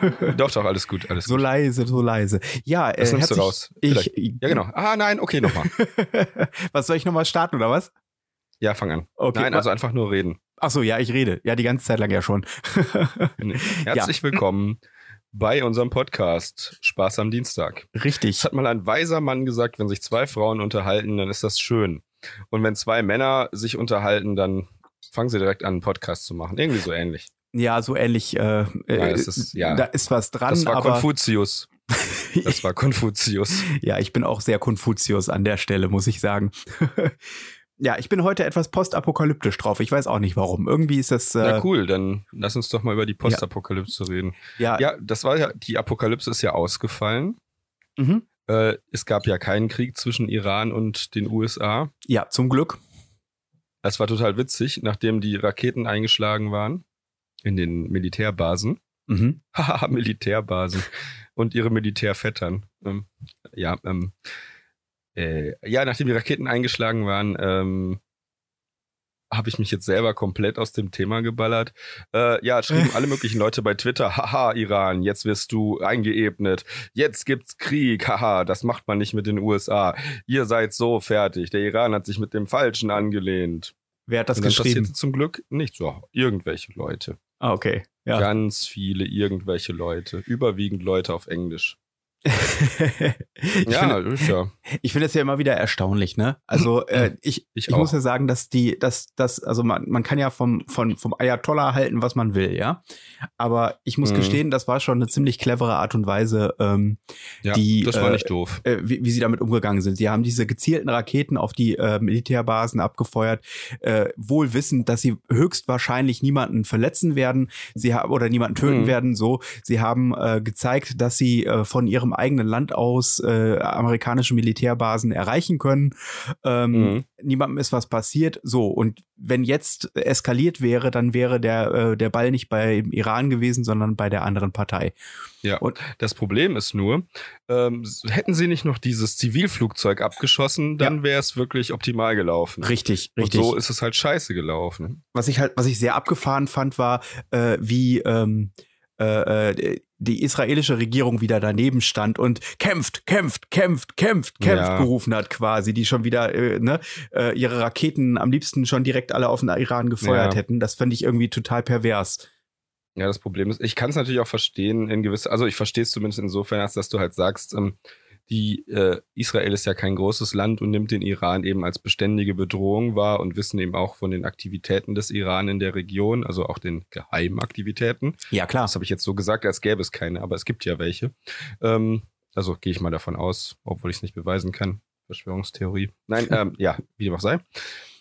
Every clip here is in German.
Doch, doch, alles gut, alles So gut. leise, so leise. Ja, Das äh, nimmst du raus. Ich. Ja, genau. Ah, nein, okay, nochmal. was soll ich nochmal starten oder was? Ja, fang an. Okay, Nein, also einfach nur reden. Ach so, ja, ich rede. Ja, die ganze Zeit lang ja schon. Herzlich willkommen bei unserem Podcast Spaß am Dienstag. Richtig. Es hat mal ein weiser Mann gesagt, wenn sich zwei Frauen unterhalten, dann ist das schön. Und wenn zwei Männer sich unterhalten, dann fangen sie direkt an, einen Podcast zu machen. Irgendwie so ähnlich. Ja, so ähnlich. Äh, äh, das ist- ja. Da ist was dran, Das war aber Konfuzius. Das war Konfuzius. ja, ich bin auch sehr Konfuzius an der Stelle, muss ich sagen. ja, ich bin heute etwas postapokalyptisch drauf. Ich weiß auch nicht warum. Irgendwie ist das. Äh, Na cool, dann lass uns doch mal über die Postapokalypse reden. ja, Ja, das war ja, die Apokalypse ist ja ausgefallen. mhm. Äh, es gab ja keinen Krieg zwischen Iran und den USA. ja, zum Glück. Es war total witzig, nachdem die Raketen eingeschlagen waren in den Militärbasen. Mhm. Haha, Militärbasen und ihre Militärvettern. Ähm, ja, ähm, äh, ja, nachdem die Raketen eingeschlagen waren, ähm, habe ich mich jetzt selber komplett aus dem Thema geballert. Äh, ja, schrieben alle möglichen Leute bei Twitter, haha, Iran, jetzt wirst du eingeebnet, jetzt gibt's Krieg, haha, das macht man nicht mit den USA. Ihr seid so fertig. Der Iran hat sich mit dem Falschen angelehnt. Wer hat das Und dann geschrieben? passierte zum Glück nicht so. Irgendwelche Leute. Ah, okay. Ja. Ganz viele irgendwelche Leute. Überwiegend Leute auf Englisch. ich ja, finde ist ja. ich finde es ja immer wieder erstaunlich, ne? Also äh, ich, Ich ich, muss ja sagen, dass die, dass das, also man, man kann ja vom, von, vom Ayatollah halten, was man will, ja. Aber ich muss Mhm. gestehen, das war schon eine ziemlich clevere Art und Weise, ähm, Ja, die, das war äh, nicht doof. äh, wie, wie sie damit umgegangen sind. Sie haben diese gezielten Raketen auf die äh, Militärbasen abgefeuert, äh, wohl wissend, dass sie höchstwahrscheinlich niemanden verletzen werden, sie haben oder niemanden töten Mhm. werden. So, sie haben äh, gezeigt, dass sie äh, von ihrem eigenen Land aus äh, amerikanische Militärbasen erreichen können. Ähm, Mhm. Niemandem ist was passiert. So und wenn jetzt eskaliert wäre, dann wäre der äh, der Ball nicht beim Iran gewesen, sondern bei der anderen Partei. Ja. und- Das Problem ist nur, ähm, hätten sie nicht noch dieses Zivilflugzeug abgeschossen, dann wäre es wirklich optimal gelaufen. Richtig, Und richtig. so ist es halt scheiße gelaufen. was ich halt, was ich sehr abgefahren fand, war, äh, wie ähm, äh, äh, die israelische Regierung wieder daneben stand und kämpft, kämpft, kämpft, kämpft, kämpft Ja. gerufen hat quasi, die schon wieder äh, ne, äh, ihre Raketen am liebsten schon direkt alle auf den Iran gefeuert Ja. hätten. Das fand ich irgendwie total pervers. Ja, das Problem ist, ich kann es natürlich auch verstehen in gewisser, also ich verstehe es zumindest insofern, als dass du halt sagst, ähm, die äh, Israel ist ja kein großes Land und nimmt den Iran eben als beständige Bedrohung wahr und wissen eben auch von den Aktivitäten des Iran in der Region, also auch den Geheimaktivitäten. Ja, klar. Das habe ich jetzt so gesagt, als gäbe es keine, aber es gibt ja welche. Ähm, also gehe ich mal davon aus, obwohl ich es nicht beweisen kann. Verschwörungstheorie. Nein, ähm, ja, wie dem auch sei.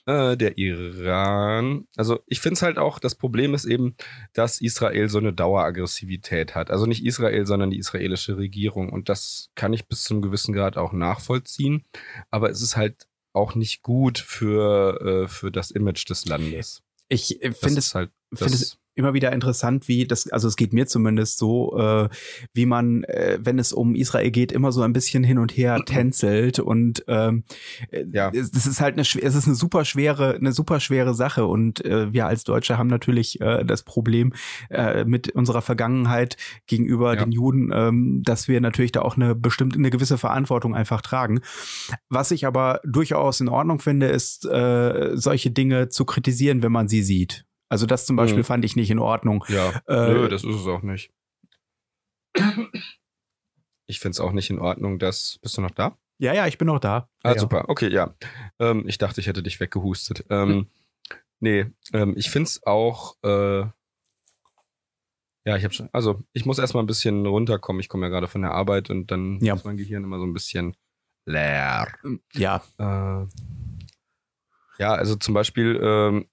Äh, der Iran. Also ich finde es halt auch, das Problem ist eben, dass Israel so eine Daueraggressivität hat. Also nicht Israel, sondern die israelische Regierung. Und das kann ich bis zum gewissen Grad auch nachvollziehen. Aber es ist halt auch nicht gut für, äh, für das Image des Landes. Ich äh, finde es halt, finde das, es immer wieder interessant, wie das, also es geht mir zumindest so, äh, wie man, äh, wenn es um Israel geht, immer so ein bisschen hin und her tänzelt und ähm, äh, Ja. es, das ist halt eine, es ist eine super schwere, eine super schwere Sache und äh, wir als Deutsche haben natürlich äh, das Problem äh, mit unserer Vergangenheit gegenüber Ja. den Juden, ähm, dass wir natürlich da auch eine bestimmte, eine gewisse Verantwortung einfach tragen. Was ich aber durchaus in Ordnung finde, ist äh, solche Dinge zu kritisieren, wenn man sie sieht. Also das zum Beispiel Mhm. fand ich nicht in Ordnung. Ja, Äh, nö, das ist es auch nicht. Ich finde es auch nicht in Ordnung, dass. Bist du noch da? Ja, ja, ich bin noch da. Ah, ja. super. Okay, ja. Ähm, ich dachte, ich hätte dich weggehustet. Ähm, nee, ähm, ich finde es auch. Äh, ja, ich habe schon. Also, ich muss erstmal ein bisschen runterkommen. Ich komme ja gerade von der Arbeit und dann Ja. ist mein Gehirn immer so ein bisschen leer. Ja, Äh, ja, also zum Beispiel. Ähm,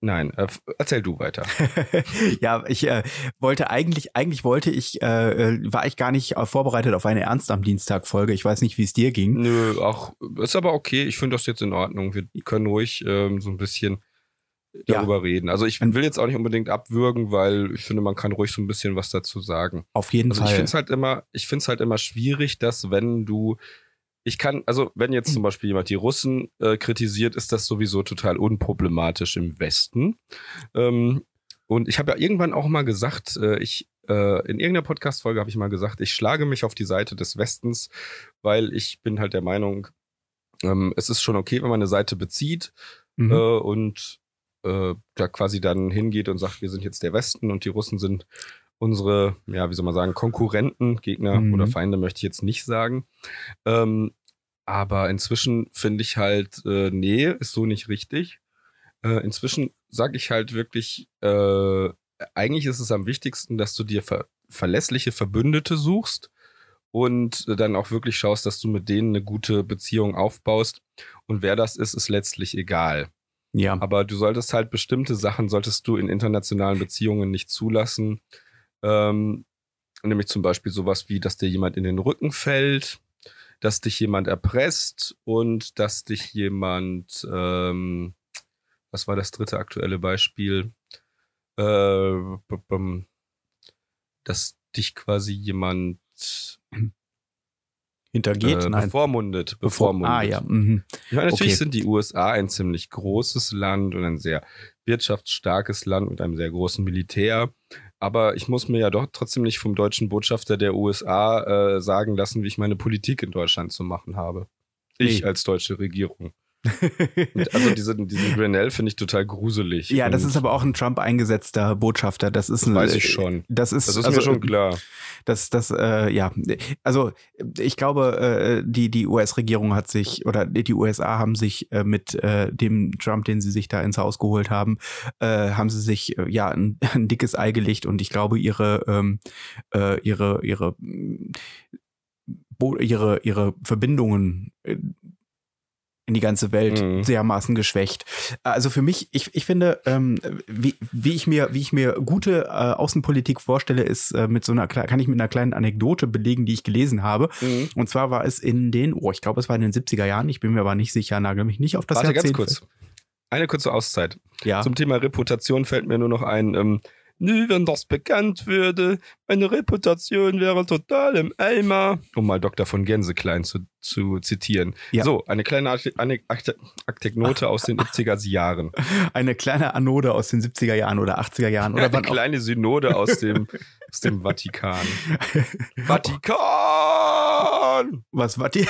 nein, äh, erzähl du weiter. ja, ich äh, wollte eigentlich, eigentlich wollte ich, äh, äh, war ich gar nicht äh, vorbereitet auf eine Ernst am Dienstag Folge. Ich weiß nicht, wie es dir ging. Nö, auch ist aber okay. Ich finde das jetzt in Ordnung. Wir können ruhig ähm, so ein bisschen Ja. darüber reden. Also ich will jetzt auch nicht unbedingt abwürgen, weil ich finde, man kann ruhig so ein bisschen was dazu sagen. Auf jeden Also ich Fall. finde es halt immer, ich finde es halt immer schwierig, dass wenn du ich kann, also wenn jetzt zum Beispiel jemand die Russen äh, kritisiert, ist das sowieso total unproblematisch im Westen. Ähm, Und ich habe ja irgendwann auch mal gesagt, äh, ich äh, in irgendeiner Podcast-Folge habe ich mal gesagt, ich schlage mich auf die Seite des Westens, weil ich bin halt der Meinung, ähm, es ist schon okay, wenn man eine Seite bezieht mhm. äh, und äh, da quasi dann hingeht und sagt, wir sind jetzt der Westen und die Russen sind unsere, ja, wie soll man sagen, Konkurrenten, Gegner mhm. oder Feinde möchte ich jetzt nicht sagen. Ähm, aber inzwischen finde ich halt, äh, nee, ist so nicht richtig. Äh, inzwischen sage ich halt wirklich, äh, eigentlich ist es am wichtigsten, dass du dir ver verlässliche Verbündete suchst und dann auch wirklich schaust, dass du mit denen eine gute Beziehung aufbaust. Und wer das ist, ist letztlich egal. Ja. Aber du solltest halt bestimmte Sachen, solltest du in internationalen Beziehungen nicht zulassen. Ähm, nämlich zum Beispiel sowas wie, dass dir jemand in den Rücken fällt, dass dich jemand erpresst und dass dich jemand, ähm, was war das dritte aktuelle Beispiel? Äh, dass dich quasi jemand hintergeht, äh, bevormundet, bevormundet. Ah ja. Mhm. ja natürlich okay. sind die USA ein ziemlich großes Land und ein sehr wirtschaftsstarkes Land mit einem sehr großen Militär. Aber ich muss mir ja doch trotzdem nicht vom deutschen Botschafter der USA äh, sagen lassen, wie ich meine Politik in Deutschland zu machen habe. Ich nee. als deutsche Regierung also diesen, diesen Grenell finde ich total gruselig. Ja, das ist aber auch ein Trump eingesetzter Botschafter. Das ist ein, weiß ich schon. Das ist, das ist also, mir schon klar. Das, das, äh, ja, also ich glaube, äh, die die US-Regierung hat sich oder die USA haben sich äh, mit äh, dem Trump, den sie sich da ins Haus geholt haben, äh, haben sie sich äh, ja ein, ein dickes Ei gelegt und ich glaube ihre ähm, äh, ihre ihre ihre ihre Verbindungen äh, in die ganze Welt mhm. dermaßen geschwächt. Also für mich, ich, ich finde, ähm, wie, wie ich mir, wie ich mir gute äh, Außenpolitik vorstelle, ist äh, mit so einer, kann ich mit einer kleinen Anekdote belegen, die ich gelesen habe. Mhm. Und zwar war es in den, oh, ich glaube, es war in den 70er Jahren, ich bin mir aber nicht sicher, nagel mich nicht auf das Warte, Jahrzehnt. ganz kurz. Eine kurze Auszeit. Ja. Zum Thema Reputation fällt mir nur noch ein, ähm, Nö, wenn das bekannt würde, meine Reputation wäre total im Eimer. Um mal Dr. von Gänseklein zu, zu zitieren. Ja. So, eine kleine Akteknote aus den 70er Jahren. Eine kleine Anode aus den 70er Jahren oder 80er Jahren. Oder eine kleine Synode aus dem, aus dem Vatikan. Vatikan! Was, Vati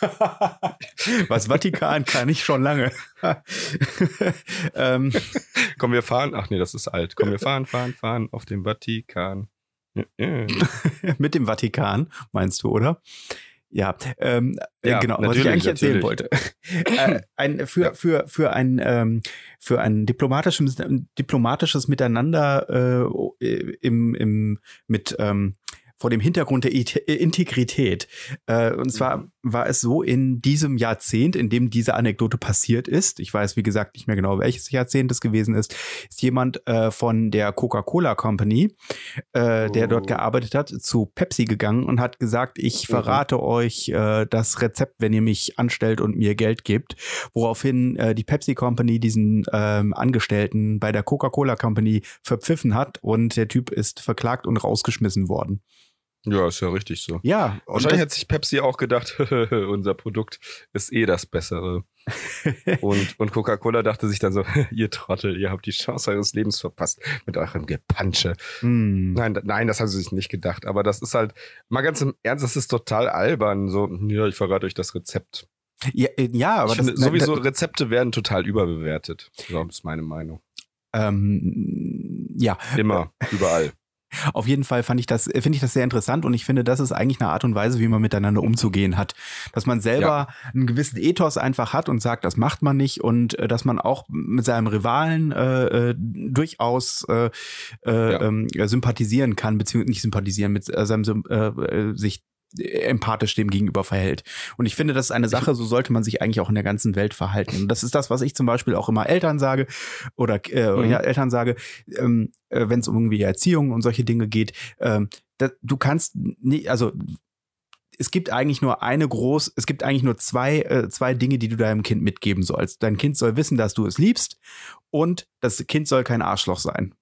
Was Vatikan kann ich schon lange. ähm. Komm, wir fahren. Ach nee, das ist alt. Komm, wir fahren, fahren, fahren auf dem Vatikan. Mit dem Vatikan, meinst du, oder? Ja, ähm, äh, ja, genau, was ich eigentlich erzählen wollte. äh, ein, für, für, für ein, ähm, für ein diplomatisches, diplomatisches Miteinander äh, im, im, mit ähm, vor dem Hintergrund der Integrität. Äh, und zwar mhm. war es so in diesem Jahrzehnt, in dem diese Anekdote passiert ist, ich weiß wie gesagt nicht mehr genau, welches Jahrzehnt es gewesen ist, ist jemand äh, von der Coca-Cola Company, äh, der dort oh. gearbeitet hat, zu Pepsi gegangen und hat gesagt, ich mhm. verrate mhm. euch äh, das Rezept, wenn ihr mich anstellt und mir Geld gibt. Woraufhin äh, die Pepsi Company diesen ähm, Angestellten bei der Coca-Cola Company verpfiffen hat und der Typ ist verklagt und rausgeschmissen worden. Ja, ist ja richtig so. Ja. Wahrscheinlich hat sich Pepsi auch gedacht, unser Produkt ist eh das Bessere. und und Coca-Cola dachte sich dann so, ihr Trottel, ihr habt die Chance eures Lebens verpasst mit eurem Gepansche. Mm. Nein, nein, das haben sie sich nicht gedacht. Aber das ist halt, mal ganz im Ernst, das ist total albern. So, ja, ich verrate euch das Rezept. Ja, äh, ja aber das, finde, sowieso Rezepte werden total überbewertet. So ist meine Meinung. Ähm, ja. Immer, überall. Auf jeden Fall fand ich das, finde ich das sehr interessant und ich finde, das ist eigentlich eine Art und Weise, wie man miteinander umzugehen hat. Dass man selber ja. einen gewissen Ethos einfach hat und sagt, das macht man nicht und äh, dass man auch mit seinem Rivalen äh, äh durchaus äh, äh, ja. ähm, sympathisieren kann, beziehungsweise nicht sympathisieren, mit äh, seinem äh, äh sich empathisch dem gegenüber verhält. Und ich finde, das ist eine Sache, so sollte man sich eigentlich auch in der ganzen Welt verhalten. Und das ist das, was ich zum Beispiel auch immer Eltern sage oder äh, mhm. ja, Eltern sage, ähm, äh, wenn es um irgendwie Erziehung und solche Dinge geht. Ähm, da, du kannst nicht, also es gibt eigentlich nur eine groß, es gibt eigentlich nur zwei, äh, zwei Dinge, die du deinem Kind mitgeben sollst. Dein Kind soll wissen, dass du es liebst und das Kind soll kein Arschloch sein.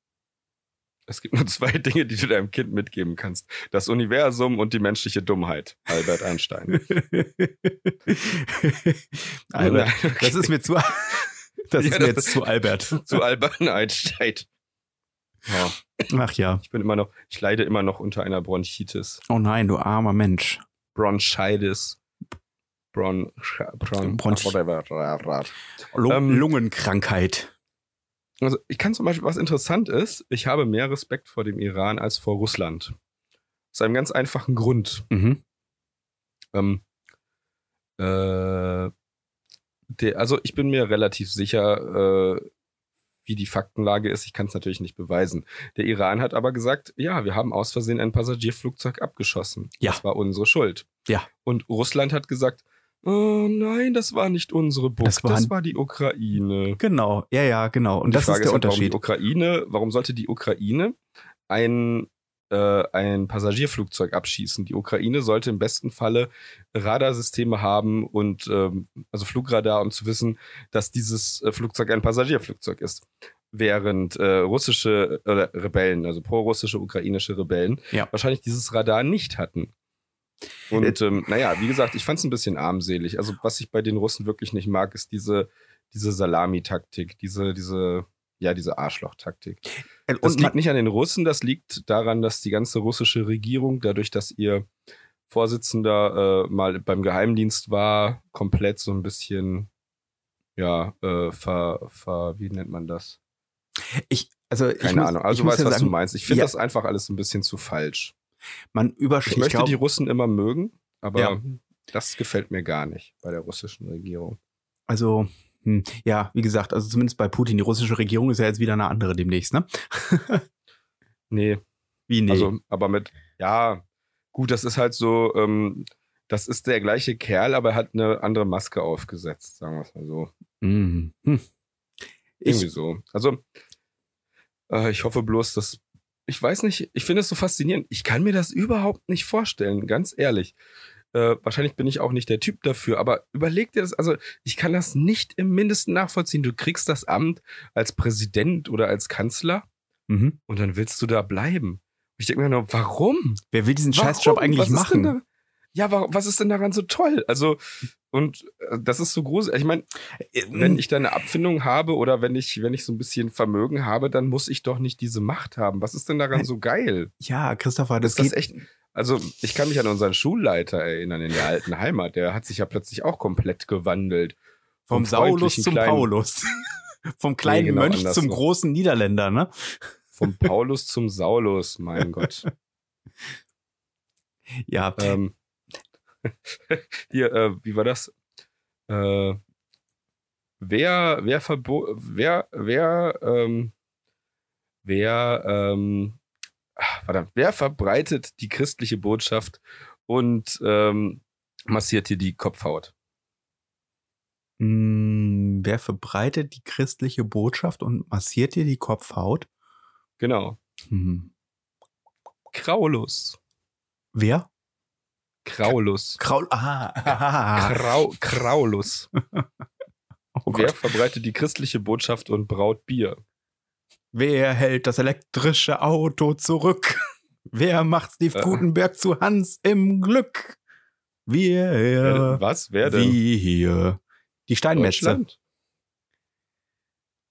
Es gibt nur zwei Dinge, die du deinem Kind mitgeben kannst. Das Universum und die menschliche Dummheit. Albert Einstein. Albert, okay. das ist mir zu, das ja, ist mir jetzt zu Albert. Zu Albert Einstein. Ja, Ach ja. ich bin immer noch, ich leide immer noch unter einer Bronchitis. Oh nein, du armer Mensch. Bronchitis. Bron, Bron. Lu Ähm, Lungenkrankheit. Also ich kann zum Beispiel, was interessant ist, ich habe mehr Respekt vor dem Iran als vor Russland. Aus einem ganz einfachen Grund. Mhm. Ähm, äh, der, also ich bin mir relativ sicher, äh, wie die Faktenlage ist. Ich kann es natürlich nicht beweisen. Der Iran hat aber gesagt, ja, wir haben aus Versehen ein Passagierflugzeug abgeschossen. Ja. Das war unsere Schuld. Ja. Und Russland hat gesagt, oh nein, das war nicht unsere Bucht, Das das war- die Ukraine. Genau, ja, ja, genau. Und Die das ist Frage der halt, Unterschied. Warum die Ukraine, warum sollte die Ukraine ein, äh, ein Passagierflugzeug abschießen? Die Ukraine sollte im besten Falle Radarsysteme haben und ähm, also Flugradar, um zu wissen, dass dieses äh, Flugzeug ein Passagierflugzeug ist. Während äh, russische äh, Rebellen, also pro-russische ukrainische Rebellen, Ja. wahrscheinlich dieses Radar nicht hatten. Und ähm, naja, wie gesagt, ich fand es ein bisschen armselig. Also was ich bei den Russen wirklich nicht mag, ist diese, diese Salami-Taktik, diese, diese, ja, diese Arschloch-Taktik. Äh, Das liegt nicht an den Russen, das liegt daran, dass die ganze russische Regierung, dadurch, dass ihr Vorsitzender äh, mal beim Geheimdienst war, komplett so ein bisschen, ja, äh, ver, ver, wie nennt man das? ich, also ich Keine muss, Ahnung. Also ich weißt, was sagen, du meinst. Ich finde Ja. das einfach alles ein bisschen zu falsch. Man Ich überschreitet. möchte glaub- die Russen immer mögen, aber Ja. das gefällt mir gar nicht bei der russischen Regierung. Also, hm, ja, wie gesagt, also zumindest bei Putin, die russische Regierung ist ja jetzt wieder eine andere demnächst, ne? Nee, Wie nee? also, aber mit, ja, gut, das ist halt so, ähm, das ist der gleiche Kerl, aber er hat eine andere Maske aufgesetzt, sagen wir es mal so. Mhm. Hm. Irgendwie Ich, so. Also, äh, ich hoffe bloß, dass. Ich weiß nicht, ich finde es so faszinierend. Ich kann mir das überhaupt nicht vorstellen, ganz ehrlich. Äh, wahrscheinlich bin ich auch nicht der Typ dafür, aber überleg dir das, also ich kann das nicht im Mindesten nachvollziehen. Du kriegst das Amt als Präsident oder als Kanzler mhm. und dann willst du da bleiben. Ich denke mir nur, warum? Wer will diesen Warum? Scheißjob eigentlich Was machen? Ja, wa- was ist denn daran so toll? Also, und äh, das ist so groß. Ich meine, wenn ich da eine Abfindung habe oder wenn ich, wenn ich so ein bisschen Vermögen habe, dann muss ich doch nicht diese Macht haben. Was ist denn daran so geil? ja, Christopher, das ist das geht. echt. Also, ich kann mich an unseren Schulleiter erinnern in der alten Heimat. Der hat sich ja plötzlich auch komplett gewandelt. Vom Vom Saulus zum kleinen- Paulus. Vom kleinen genau Mönch zum großen Niederländer, ne? Vom Paulus zum Saulus, mein Gott. Ja, Ähm, hier, äh, wie war das? Äh, wer, wer verbo wer, wer, ähm, wer, ähm, ach, verdammt, wer verbreitet die christliche Botschaft und ähm, massiert dir die Kopfhaut? hm, wer verbreitet die christliche Botschaft und massiert dir die Kopfhaut? Genau. Hm. Kraulus. Wer? Kraulus. Kraul. Ah. Krau Kraulus. Oh Wer verbreitet die christliche Botschaft und braut Bier? Wer hält das elektrische Auto zurück? Wer macht Steve Äh. Gutenberg zu Hans im Glück? Wir. Wer, was? Wer denn? Wie hier. Die Steinmetze.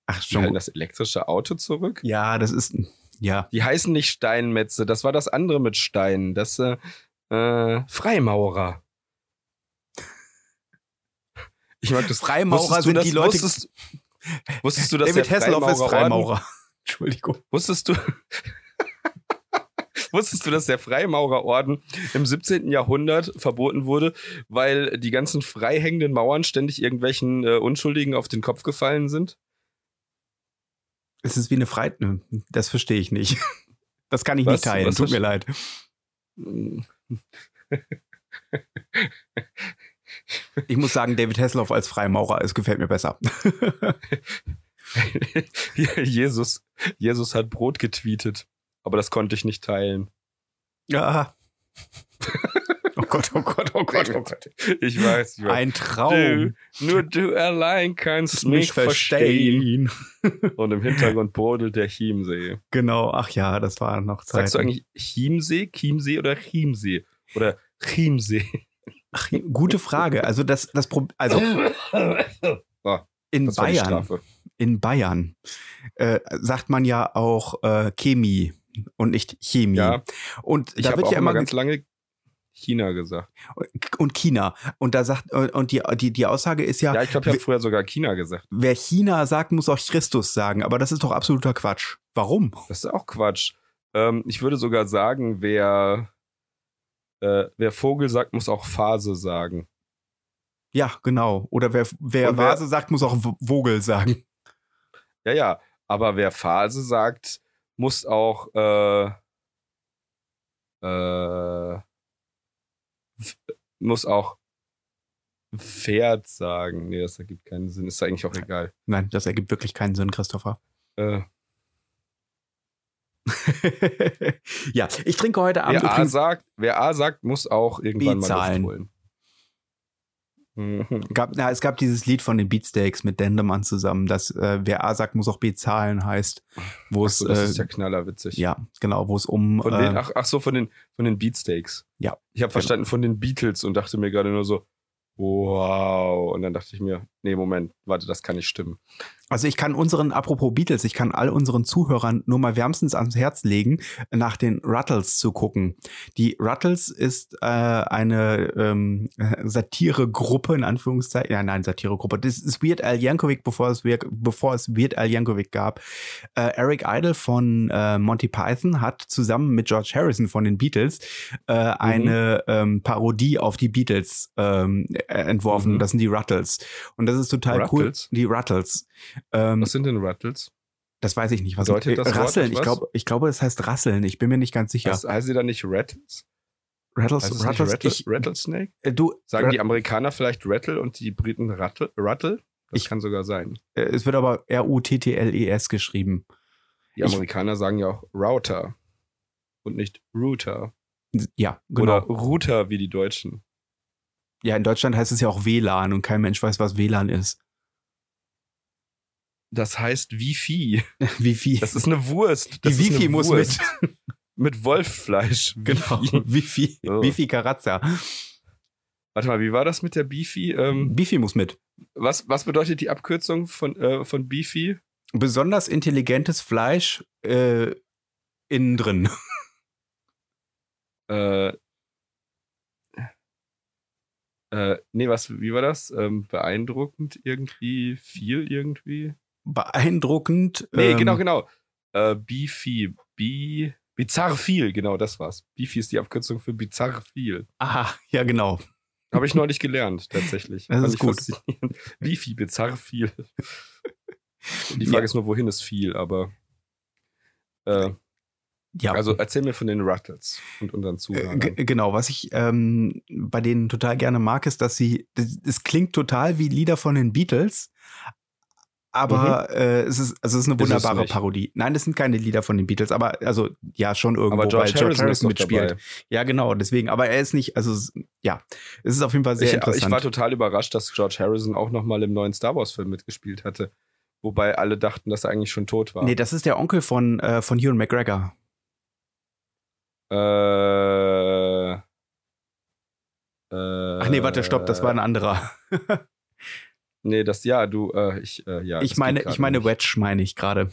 Ach, Die schon. halten gut. das elektrische Auto zurück? Ja, das ist. Ja. Die heißen nicht Steinmetze, das war das andere mit Steinen. Das äh, äh, Freimaurer. Ich mag das. Freimaurer sind das, die Leute- Wusstest, wusstest du, dass David der Hasselhoff ist Freimaurerorden- Freimaurer. Entschuldigung. Wusstest du, wusstest du, dass der Freimaurerorden im 17. Jahrhundert verboten wurde, weil die ganzen frei hängenden Mauern ständig irgendwelchen äh, Unschuldigen auf den Kopf gefallen sind? Es ist wie eine Freit. Das verstehe ich nicht. Das kann ich Was? nicht teilen. Tut mir leid. Ich muss sagen, David Hasselhoff als Freimaurer, es gefällt mir besser. Jesus, Jesus hat Brot getweetet, aber das konnte ich nicht teilen. Ja. Oh Gott, oh Gott, oh Gott, oh Gott. Ich weiß, ich weiß. Ein Traum. Du, nur du allein kannst mich verstehen. verstehen. Und im Hintergrund brodelt der Chiemsee. Genau, ach ja, das war noch Zeit. Sagst du eigentlich Chiemsee, Chiemsee oder Chiemsee? Oder Chiemsee? Ach, gute Frage. Also das, das Pro also Ah, in das Bayern, in Bayern äh, sagt man ja auch äh, Chemie und nicht Chemie. Ja. Und Ich habe auch ja immer immer ganz lange China gesagt. und China. Und da sagt und die die die Aussage ist ja, Ja, ich glaube, ich habe früher sogar China gesagt. wer China sagt, muss auch Christus sagen. Aber das ist doch absoluter Quatsch. Warum? Das ist auch Quatsch. Ähm, ich würde sogar sagen, wer, äh, wer Vogel sagt, muss auch Phase sagen. Ja, genau. Oder wer wer wer- Vase sagt, muss auch Vogel sagen. Ja, ja. Aber wer Phase sagt, muss auch äh, äh, muss auch Pferd sagen. Nee, das ergibt keinen Sinn. Ist eigentlich auch egal. Nein, das ergibt wirklich keinen Sinn, Christopher. Äh, ja, ich trinke heute Abend wer, A sagt, wer A sagt, muss auch irgendwann mal B-Zahlen. Luft holen. Mhm. Gab, na, es gab dieses Lied von den Beatsteaks mit Dendemann zusammen, das äh, wer A sagt, muss auch B zahlen heißt, wo es Achso, das äh, ist ja knallerwitzig. ja genau, wo es um Von den, äh, ach, ach so, von den, von den Beatsteaks. Ja, Ich habe genau. verstanden von den Beatles und dachte mir gerade nur so, wow. Und dann dachte ich mir, nee, Moment, warte, das kann nicht stimmen. Also ich kann unseren, apropos Beatles, ich kann all unseren Zuhörern nur mal wärmstens ans Herz legen, nach den Ruttles zu gucken. Die Ruttles ist äh, eine ähm, Satiregruppe, in Anführungszeichen. Ja, nein, Satiregruppe. Das ist Weird Al Yankovic, bevor es, Wir- bevor es Weird Al Yankovic gab. Äh, Eric Idle von äh, Monty Python hat zusammen mit George Harrison von den Beatles äh, eine ähm, Parodie auf die Beatles ähm, äh, entworfen. Mhm. Das sind die Ruttles. Und das ist total Ruttles? cool. Die Ruttles. Ähm, Was sind denn Rattles? das weiß ich nicht. Was Bedeutet das Wort Rasseln. Ich glaube, ich glaube, das heißt Rasseln. Ich bin mir nicht ganz sicher. Was, heißen sie dann nicht Rattles? Rattles, Heißt Rattles. Rattle, ich, Rattlesnake? äh, du, Sagen die Amerikaner vielleicht Rattle und die Briten Rattle? Rattle? Das Ich- kann sogar sein. äh, es wird aber R-U-T-T-L-E-S geschrieben. Die Ich- Amerikaner sagen ja auch Router und nicht Router. Ja, genau. Oder Router wie die Deutschen. Ja, in Deutschland heißt es ja auch WLAN und kein Mensch weiß, was WLAN ist. Das heißt Wifi. Viel? Das ist eine Wurst. Die Das ist Wifi muss Wurst. mit. Mit Wolffleisch. Genau. Wifi. Oh. Viel Karazza? Warte mal, wie war das mit der Beefy? Ähm, Bifi muss mit. was, was bedeutet die Abkürzung von, äh, von Beefy? Besonders intelligentes Fleisch äh, innen drin. Äh, äh, nee, was, wie war das? Ähm, beeindruckend irgendwie, viel irgendwie? Beeindruckend. Nee, ähm, genau, genau. Äh, Beefy, Bi, bizarr viel, genau, das war's. Beefy ist die Abkürzung für bizarr viel. Aha, ja, genau. Habe ich neulich gelernt, tatsächlich. Das Fand ist gut. Beefy, bizarr viel. Die Frage Ja. ist nur, wohin ist viel, aber äh, Ja, Also erzähl mir von den Rattles und unseren Äh, Zuhörern. g- Genau, was ich ähm, bei denen total gerne mag, ist, dass sie, es klingt total wie Lieder von den Beatles, aber äh, es ist, also es ist eine Mhm. Ist wunderbare nicht. Parodie. Nein, das sind keine Lieder von den Beatles, aber also ja schon irgendwo, Aber George weil Harrison, ist doch mitspielt. dabei. Ja, genau, deswegen. Aber er ist nicht, also ja, es ist auf jeden Fall sehr Ich, interessant. ich war total überrascht, dass George Harrison auch nochmal im neuen Star Wars-Film mitgespielt hatte. Wobei alle dachten, dass er eigentlich schon tot war. nee, das ist der Onkel von äh, von Ewan McGregor. Äh, äh, Ach nee, warte, stopp, das war ein anderer. Nee, das, ja, du, äh, ich, äh, ja. ich meine, ich meine nicht. Wedge meine ich gerade.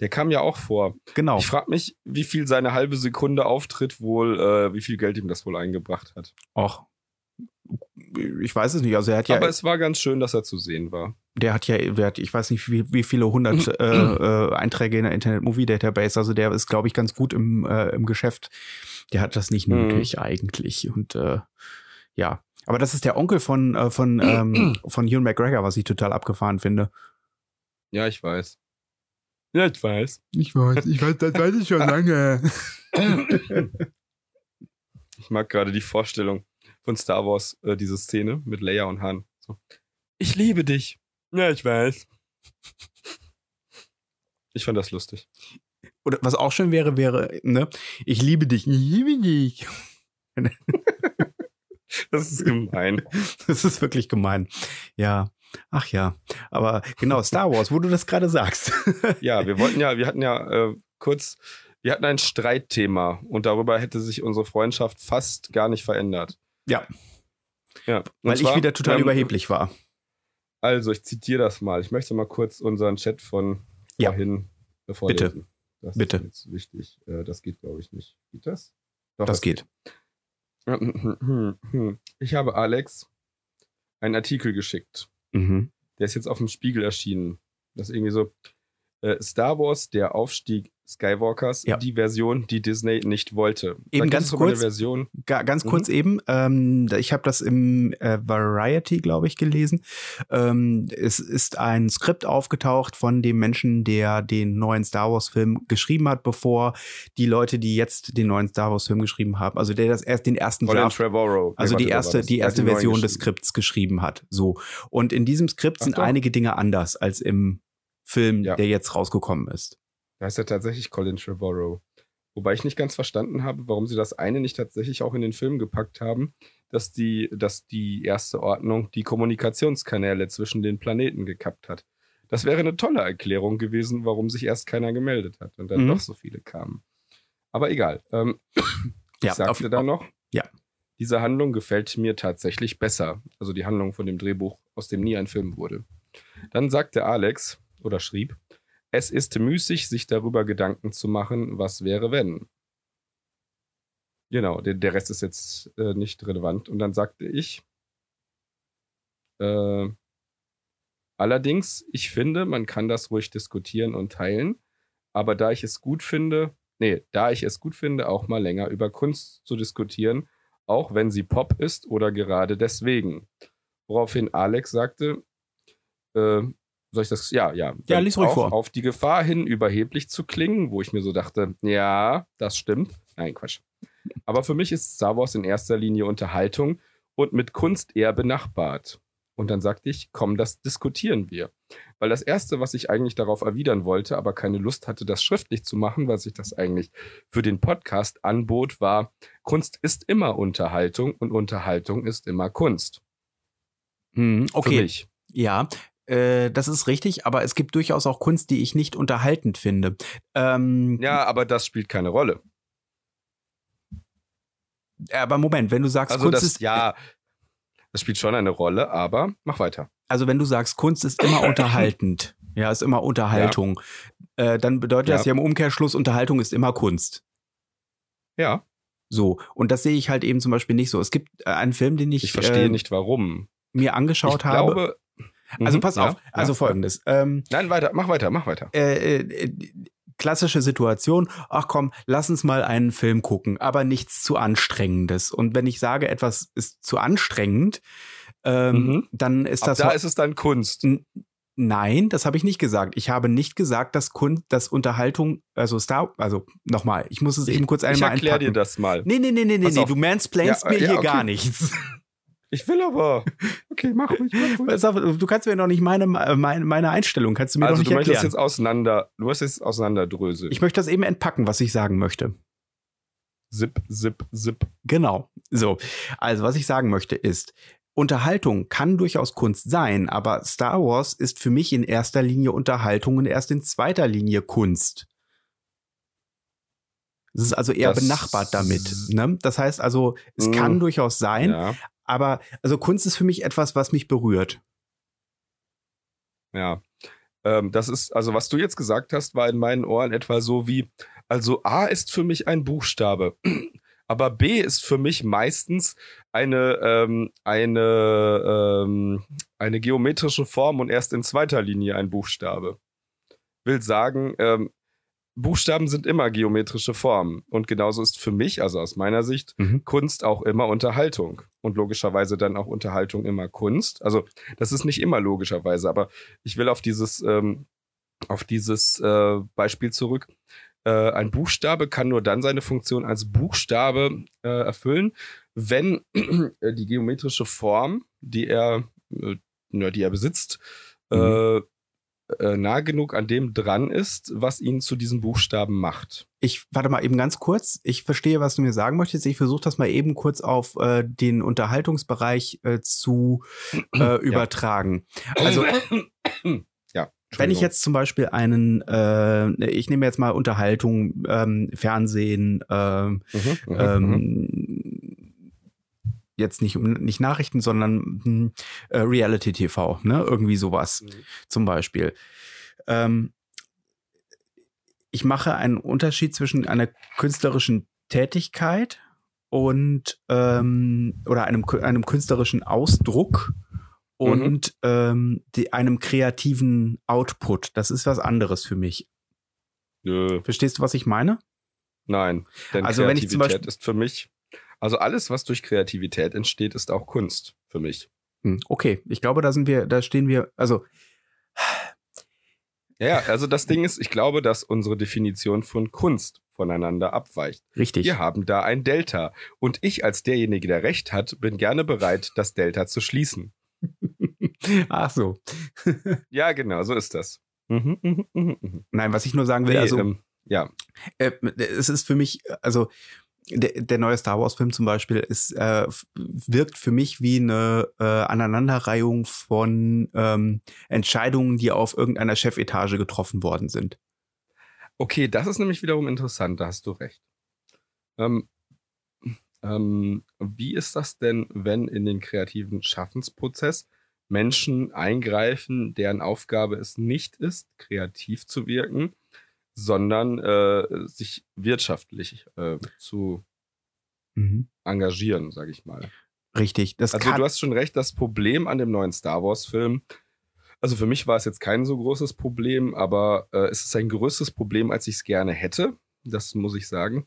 Der kam ja auch vor. Genau. Ich frage mich, wie viel seine halbe Sekunde Auftritt wohl, äh, wie viel Geld ihm das wohl eingebracht hat. Och. Ich weiß es nicht. Also er hat ja, Aber es war ganz schön, dass er zu sehen war. der hat ja, der hat, ich weiß nicht, wie, wie viele hundert äh, äh, Einträge in der Internet Movie Database. Also der ist, glaube ich, ganz gut im, äh, im Geschäft. Der hat das nicht Mhm. nötig eigentlich. Und äh, ja. Aber das ist der Onkel von, äh, von, ähm, von Ewan McGregor, was ich total abgefahren finde. Ja, ich weiß. Ja, ich weiß. Ich weiß, ich weiß, das weiß ich schon lange. Ich mag gerade die Vorstellung von Star Wars, äh, diese Szene mit Leia und Han. So. Ich liebe dich. Ja, ich weiß. Ich fand das lustig. Oder was auch schön wäre, wäre, ne? Ich liebe dich, ich liebe dich. Das ist gemein. Das ist wirklich gemein. Ja. Ach ja. Aber genau, Star Wars, wo du das gerade sagst. ja, wir wollten ja, wir hatten ja äh, kurz, wir hatten ein Streitthema und darüber hätte sich unsere Freundschaft fast gar nicht verändert. Ja. Ja. Weil ich zwar, wieder total ähm, überheblich war. Also, ich zitiere das mal. Ich möchte mal kurz unseren Chat von Ja. vorhin vorlesen. Bitte. Das Bitte. ist jetzt wichtig. Äh, Das geht, glaube ich, nicht. Geht das? Doch, Das geht. Ich habe Alex einen Artikel geschickt. Mhm. Der ist jetzt auf dem Spiegel erschienen. Das ist irgendwie so äh, Star Wars, der Aufstieg Skywalkers, Ja. die Version, die Disney nicht wollte. Eben ganz kurz. Version. Ga ganz Mhm. kurz eben, ähm, ich habe das im äh, Variety, glaube ich, gelesen. Ähm, es ist ein Skript aufgetaucht von dem Menschen, der den neuen Star Wars-Film geschrieben hat, bevor die Leute, die jetzt den neuen Star Wars-Film geschrieben haben, also der das erst den ersten Colin Draft Trevorrow. Also die erste, die erste den neuen Version des. Skripts geschrieben hat. So. Und in diesem Skript Ach sind doch. einige Dinge anders als im Film, Ja. der jetzt rausgekommen ist. Da ist ja tatsächlich Colin Trevorrow. Wobei ich nicht ganz verstanden habe, warum sie das eine nicht tatsächlich auch in den Film gepackt haben, dass die, dass die erste Ordnung die Kommunikationskanäle zwischen den Planeten gekappt hat. Das wäre eine tolle Erklärung gewesen, warum sich erst keiner gemeldet hat und dann Mhm. doch so viele kamen. Aber egal. Ähm, Ja, ich sagte dann noch, ja. diese Handlung gefällt mir tatsächlich besser. Also die Handlung von dem Drehbuch, aus dem nie ein Film wurde. Dann sagte Alex oder schrieb, es ist müßig, sich darüber Gedanken zu machen, was wäre, wenn. Genau, der, der Rest ist jetzt äh, nicht relevant. Und dann sagte ich, äh, allerdings, ich finde, man kann das ruhig diskutieren und teilen, aber da ich es gut finde, nee, da ich es gut finde, auch mal länger über Kunst zu diskutieren, auch wenn sie Pop ist oder gerade deswegen. Woraufhin Alex sagte, äh, soll ich das? Ja, ja. Ja, lies ruhig auch vor. Auf die Gefahr hin, überheblich zu klingen, wo ich mir so dachte, ja, das stimmt. Nein, Quatsch. Aber für mich ist Star Wars in erster Linie Unterhaltung und mit Kunst eher benachbart. Und dann sagte ich, komm, das diskutieren wir. Weil das Erste, was ich eigentlich darauf erwidern wollte, aber keine Lust hatte, das schriftlich zu machen, weil sich das eigentlich für den Podcast anbot, war, Kunst ist immer Unterhaltung und Unterhaltung ist immer Kunst. Hm, okay, ja, äh, das ist richtig, aber es gibt durchaus auch Kunst, die ich nicht unterhaltend finde. Ähm, Ja, aber das spielt keine Rolle. Aber Moment, wenn du sagst, Also Kunst das, ist, ja, das spielt schon eine Rolle, aber mach weiter. also wenn du sagst, Kunst ist immer unterhaltend, ja, ist immer Unterhaltung, äh, dann bedeutet das Ja. ja im Umkehrschluss, Unterhaltung ist immer Kunst. Ja, So, und das sehe ich halt eben zum Beispiel nicht so. Es gibt äh, einen Film, den ich, ich verstehe äh, nicht warum. mir angeschaut ich habe. glaube, also Mhm, pass ja, auf, also ja. folgendes. Ähm, Nein, weiter, mach weiter, mach weiter. äh, äh, klassische Situation, ach komm, lass uns mal einen Film gucken, aber nichts zu anstrengendes. Und wenn ich sage, etwas ist zu anstrengend, ähm, Mhm. dann ist Ab das da ist es dann Kunst. Nein, das habe ich nicht gesagt. Ich habe nicht gesagt, dass Kunst, dass Unterhaltung, also Star, also nochmal, ich muss es eben kurz Ich einmal erkläre dir das mal. Nee, nee, nee, nee, nee, Pass nee, auf. du mansplainst Ja, mir ja, hier okay. gar nichts. Ich will aber. Okay, mach ruhig, mach ruhig. Auf, Du kannst mir noch nicht meine, meine, meine Einstellung, kannst du mir Also doch du nicht möchtest erklären. jetzt auseinander, du musst jetzt auseinanderdröseln. Ich möchte das eben entpacken, was ich sagen möchte. Zip, zip, zip. Genau. So. Also, was ich sagen möchte ist, Unterhaltung kann durchaus Kunst sein, aber Star Wars ist für mich in erster Linie Unterhaltung und erst in zweiter Linie Kunst. Es ist also eher Das- benachbart damit. Ne? Das heißt also, es Mm. kann durchaus sein, Ja, aber also Kunst ist für mich etwas, was mich berührt. ja. Ähm, das ist, also was du jetzt gesagt hast, war in meinen Ohren etwa so wie, also A ist für mich ein Buchstabe, aber B ist für mich meistens eine, ähm, eine, ähm, eine geometrische Form und erst in zweiter Linie ein Buchstabe. Will sagen, ähm, Buchstaben sind immer geometrische Formen. Und genauso ist für mich, also aus meiner Sicht, Mhm. Kunst auch immer Unterhaltung. Und logischerweise dann auch Unterhaltung immer Kunst. Also das ist nicht immer logischerweise, aber ich will auf dieses, ähm, auf dieses äh, Beispiel zurück. Äh, ein Buchstabe kann nur dann seine Funktion als Buchstabe äh, erfüllen, wenn äh, die geometrische Form, die er, äh, die er besitzt, äh, äh, nah genug an dem dran ist, was ihn zu diesem Buchstaben macht. Ich warte mal eben ganz kurz. Ich verstehe, was du mir sagen möchtest. Ich versuche das mal eben kurz auf äh, den Unterhaltungsbereich äh, zu äh, übertragen. Also ja. Wenn ich jetzt zum Beispiel einen, äh, ich nehme jetzt mal Unterhaltung, ähm, Fernsehen, ähm, Mhm, mhm, mhm. ähm, jetzt nicht, nicht Nachrichten, sondern hm, äh, Reality TV, ne? Irgendwie sowas mhm. zum Beispiel. Ähm, ich mache einen Unterschied zwischen einer künstlerischen Tätigkeit und ähm, oder einem, einem künstlerischen Ausdruck und mhm. ähm, die, einem kreativen Output. Das ist was anderes für mich. Nö. Verstehst du, was ich meine? Nein, denn also Kreativität wenn ich zum Beispiel, ist für mich, also alles, was durch Kreativität entsteht, ist auch Kunst für mich. Hm, okay, ich glaube, da sind wir, da stehen wir, also ja, also das Ding ist, ich glaube, dass unsere Definition von Kunst voneinander abweicht. Richtig. Wir haben da ein Delta. Und ich als derjenige, der Recht hat, bin gerne bereit, das Delta zu schließen. Ach so. ja, genau, so ist das. Mhm, mhm, mhm, Nein, was ich nur sagen will, nee, also ähm, ja, äh, es ist für mich, also der, der neue Star Wars Film zum Beispiel ist äh, wirkt für mich wie eine äh, Aneinanderreihung von ähm, Entscheidungen, die auf irgendeiner Chefetage getroffen worden sind. Okay, das ist nämlich wiederum interessant. Da hast du recht. Ähm, ähm, wie ist das denn, wenn in den kreativen Schaffensprozess Menschen eingreifen, deren Aufgabe es nicht ist, kreativ zu wirken, sondern äh, sich wirtschaftlich äh, zu mhm. engagieren, sage ich mal. Richtig. Das also du hast schon recht, das Problem an dem neuen Star Wars-Film, also für mich war es jetzt kein so großes Problem, aber äh, es ist ein größeres Problem, als ich es gerne hätte. Das muss ich sagen.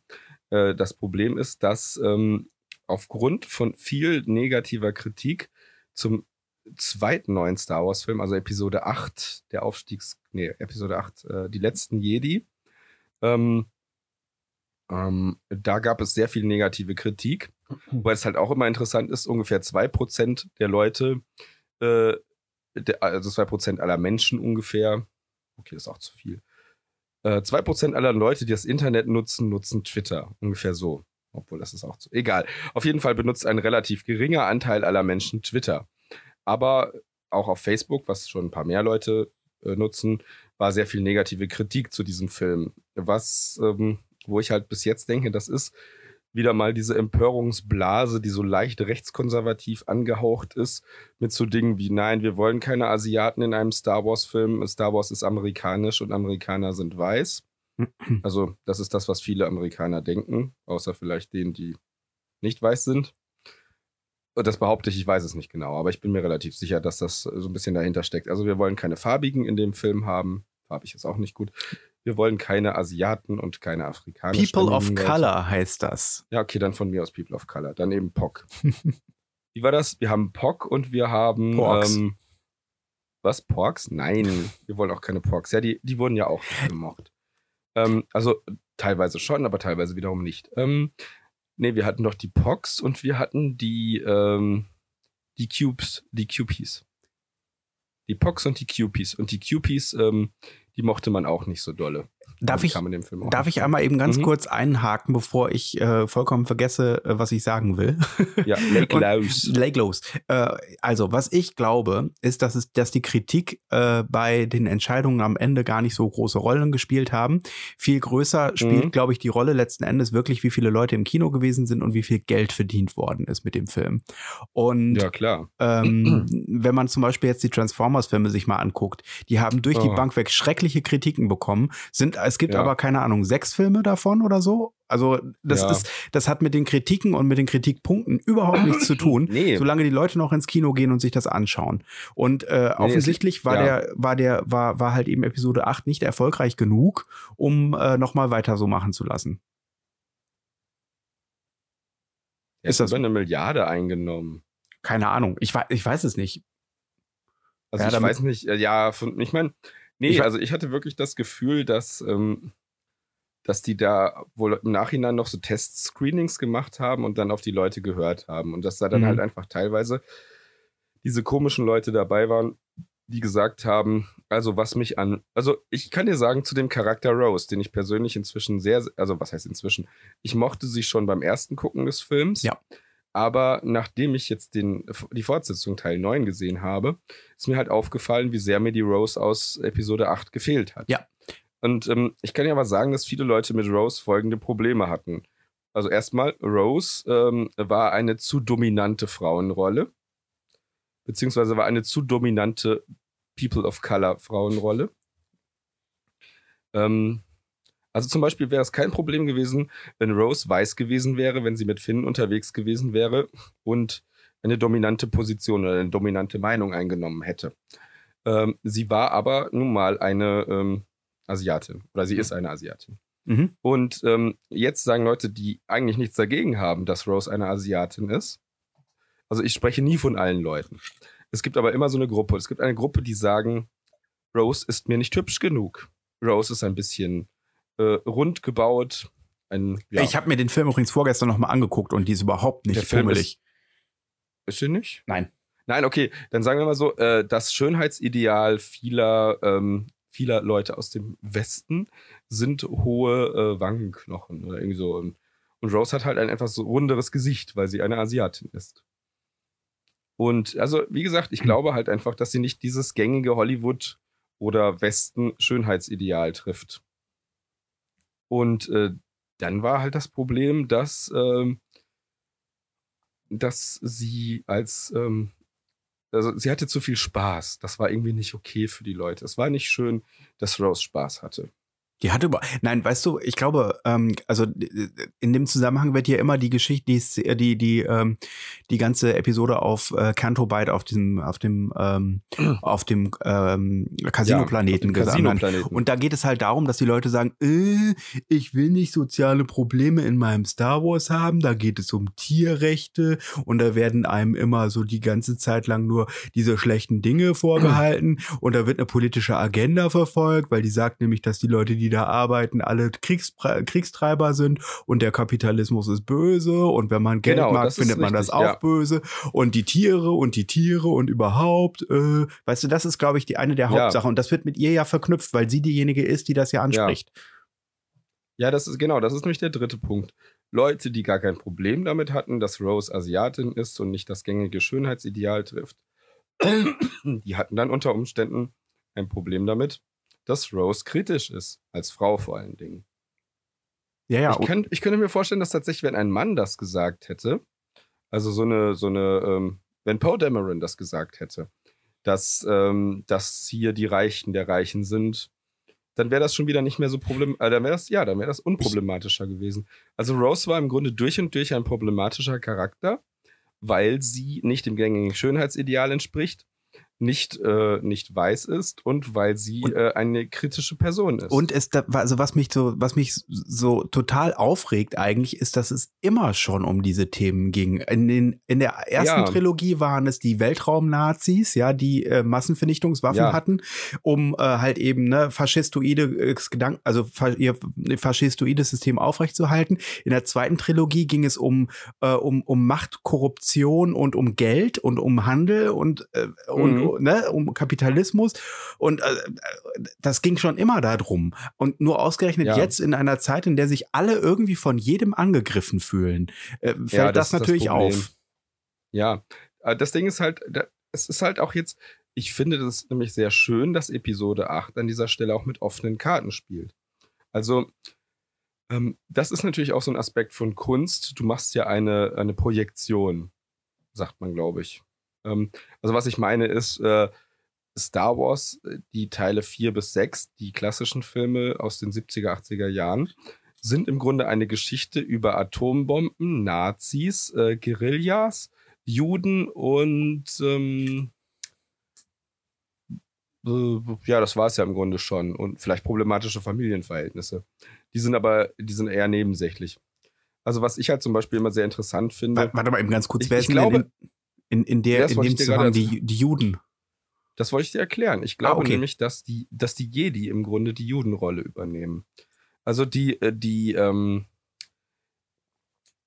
Äh, das Problem ist, dass ähm, aufgrund von viel negativer Kritik zum zweiten neuen Star Wars Film, also Episode 8, der Aufstiegs, nee, Episode 8, äh, die letzten Jedi. Ähm, ähm, da gab es sehr viel negative Kritik, weil es halt auch immer interessant ist, ungefähr 2% der Leute, äh, der, also 2% aller Menschen ungefähr, okay, das ist auch zu viel, äh, 2% aller Leute, die das Internet nutzen, nutzen Twitter, ungefähr so. Obwohl, das ist auch zu. Egal. Auf jeden Fall benutzt ein relativ geringer Anteil aller Menschen Twitter. Aber auch auf Facebook, was schon ein paar mehr Leute äh, nutzen, war sehr viel negative Kritik zu diesem Film. Was, ähm, wo ich halt bis jetzt denke, das ist wieder mal diese Empörungsblase, die so leicht rechtskonservativ angehaucht ist, mit so Dingen wie, nein, wir wollen keine Asiaten in einem Star Wars-Film. Star Wars ist amerikanisch und Amerikaner sind weiß. Also, das ist das, was viele Amerikaner denken, außer vielleicht denen, die nicht weiß sind. Das behaupte ich, ich weiß es nicht genau, aber ich bin mir relativ sicher, dass das so ein bisschen dahinter steckt. Also wir wollen keine Farbigen in dem Film haben. Farbig ist auch nicht gut. Wir wollen keine Asiaten und keine Afrikaner. People of Color heißt das. Ja, okay, dann von mir aus People of Color. Dann eben POC. Wie war das? Wir haben POC und wir haben. Porks. Ähm, was? Porks? Nein, wir wollen auch keine Porks. Ja, die, die wurden ja auch gemocht. Ähm, also teilweise schon, aber teilweise wiederum nicht. Ähm, Nee, wir hatten doch die Pox und wir hatten die, ähm, die Cubes, die Cupies. Die Pox und die Cupies. Und die Cupies, ähm, die mochte man auch nicht so dolle. Darf ich, darf ich einmal eben ganz mhm. kurz einhaken, bevor ich äh, vollkommen vergesse, äh, was ich sagen will? Ja, leg los. leg los. Äh, also, was ich glaube, ist, dass, es, dass die Kritik äh, bei den Entscheidungen am Ende gar nicht so große Rollen gespielt haben. Viel größer spielt, mhm. glaube ich, die Rolle letzten Endes wirklich, wie viele Leute im Kino gewesen sind und wie viel Geld verdient worden ist mit dem Film. Und ja, klar. Ähm, wenn man zum Beispiel jetzt die Transformers-Filme sich mal anguckt, die haben durch oh. die Bank weg schreckliche Kritiken bekommen, sind es gibt ja. aber keine Ahnung, sechs Filme davon oder so. Also das ja. ist, das hat mit den Kritiken und mit den Kritikpunkten überhaupt nichts zu tun, nee. solange die Leute noch ins Kino gehen und sich das anschauen. Und äh, nee, offensichtlich war ja. der, war der, war, war halt eben Episode 8 nicht erfolgreich genug, um äh, nochmal weiter so machen zu lassen. Er ist das über eine Milliarde eingenommen? Keine Ahnung. Ich, ich weiß es nicht. Also ja, ich weiß nicht, ja, von, ich meine, Nee, also ich hatte wirklich das Gefühl, dass, ähm, dass die da wohl im Nachhinein noch so Test-Screenings gemacht haben und dann auf die Leute gehört haben. Und dass da dann mhm. halt einfach teilweise diese komischen Leute dabei waren, die gesagt haben, also was mich an, also ich kann dir sagen, zu dem Charakter Rose, den ich persönlich inzwischen sehr, also was heißt inzwischen, ich mochte sie schon beim ersten Gucken des Films. Ja. Aber nachdem ich jetzt den, die Fortsetzung Teil 9 gesehen habe, ist mir halt aufgefallen, wie sehr mir die Rose aus Episode 8 gefehlt hat. Ja. Und ähm, ich kann ja aber sagen, dass viele Leute mit Rose folgende Probleme hatten. also erstmal, Rose ähm, war eine zu dominante Frauenrolle, beziehungsweise war eine zu dominante People of Color Frauenrolle. Ähm, also zum Beispiel wäre es kein Problem gewesen, wenn Rose weiß gewesen wäre, wenn sie mit Finn unterwegs gewesen wäre und eine dominante Position oder eine dominante Meinung eingenommen hätte. Ähm, sie war aber nun mal eine ähm, Asiatin oder sie ist eine Asiatin. Mhm. Und ähm, jetzt sagen Leute, die eigentlich nichts dagegen haben, dass Rose eine Asiatin ist. Also ich spreche nie von allen Leuten. Es gibt aber immer so eine Gruppe. Es gibt eine Gruppe, die sagen, Rose ist mir nicht hübsch genug. Rose ist ein bisschen äh, rund gebaut. Ein, ja. Ich habe mir den Film übrigens vorgestern nochmal angeguckt und die ist überhaupt nicht fummelig. Ist, ist sie nicht? Nein. Nein, okay, dann sagen wir mal so, äh, das Schönheitsideal vieler, ähm, vieler Leute aus dem Westen sind hohe äh, Wangenknochen oder irgendwie so. Und, Rose hat halt ein etwas runderes Gesicht, weil sie eine Asiatin ist. Und also, wie gesagt, ich glaube halt einfach, dass sie nicht dieses gängige Hollywood oder Westen Schönheitsideal trifft. Und äh, dann war halt das Problem, dass, äh, dass sie als ähm, also sie hatte zu viel Spaß. Das war irgendwie nicht okay für die Leute. Es war nicht schön, dass Rose Spaß hatte. Die hatte über. Nein, weißt du, ich glaube, ähm, also in dem Zusammenhang wird ja immer die Geschichte, die, die, die, ähm, die ganze Episode auf äh, Canto Byte auf diesem, auf dem, ähm, auf dem ähm, Casino-Planeten ja, gesagt. Casino Und da geht es halt darum, dass die Leute sagen, äh, ich will nicht soziale Probleme in meinem Star Wars haben, da geht es um Tierrechte und da werden einem immer so die ganze Zeit lang nur diese schlechten Dinge vorgehalten und da wird eine politische Agenda verfolgt, weil die sagt nämlich, dass die Leute, die die da arbeiten, alle Kriegspre Kriegstreiber sind und der Kapitalismus ist böse und wenn man Geld genau, mag, findet man richtig, das auch ja. böse und die Tiere und die Tiere und überhaupt, äh, weißt du, das ist, glaube ich, die eine der Hauptsachen ja. und das wird mit ihr ja verknüpft, weil sie diejenige ist, die das ja anspricht. Ja. ja, das ist genau, das ist nämlich der dritte Punkt. Leute, die gar kein Problem damit hatten, dass Rose Asiatin ist und nicht das gängige Schönheitsideal trifft, die hatten dann unter Umständen ein Problem damit, dass Rose kritisch ist, als Frau vor allen Dingen. Ja, ja. Ich, könnt, ich könnte mir vorstellen, dass tatsächlich, wenn ein Mann das gesagt hätte, also so eine, so eine, ähm, wenn Poe Dameron das gesagt hätte, dass, ähm, dass hier die Reichen der Reichen sind, dann wäre das schon wieder nicht mehr so problem, äh, dann wäre das, ja, dann wäre das unproblematischer gewesen. Also Rose war im Grunde durch und durch ein problematischer Charakter, weil sie nicht dem gängigen Schönheitsideal entspricht nicht, äh, nicht weiß ist und weil sie und, äh, eine kritische Person ist. Und es, also was mich so, was mich so total aufregt eigentlich, ist, dass es immer schon um diese Themen ging. In, den, in der ersten ja. Trilogie waren es die Weltraumnazis, ja, die äh, Massenvernichtungswaffen ja. hatten, um äh, halt eben ne, faschistoide äh, Gedanken, also ihr faschistoides System aufrechtzuerhalten. In der zweiten Trilogie ging es um, äh, um, um Macht, Korruption und um Geld und um Handel und, äh, und mhm ne, um Kapitalismus. Und äh, das ging schon immer darum. Und nur ausgerechnet ja. jetzt in einer Zeit, in der sich alle irgendwie von jedem angegriffen fühlen, äh, fällt ja, das, das natürlich das auf. Ja, äh, das Ding ist halt, es ist halt auch jetzt, ich finde das nämlich sehr schön, dass Episode 8 an dieser Stelle auch mit offenen Karten spielt. Also, ähm, das ist natürlich auch so ein Aspekt von Kunst. Du machst ja eine, eine Projektion, sagt man, glaube ich. Ähm, also was ich meine ist, äh, Star Wars, äh, die Teile 4 bis 6, die klassischen Filme aus den 70er, 80er Jahren, sind im Grunde eine Geschichte über Atombomben, Nazis, äh, Guerillas, Juden und ähm, äh, ja, das war es ja im Grunde schon. Und vielleicht problematische Familienverhältnisse. Die sind aber, die sind eher nebensächlich. Also was ich halt zum Beispiel immer sehr interessant finde. Warte mal eben ganz kurz, ich, wer ist ich glaube, in, in, der, in dem Zusammenhang die, die Juden. Das wollte ich dir erklären. Ich glaube ah, okay. nämlich, dass die, dass die Jedi im Grunde die Judenrolle übernehmen. Also die, äh, die, ähm,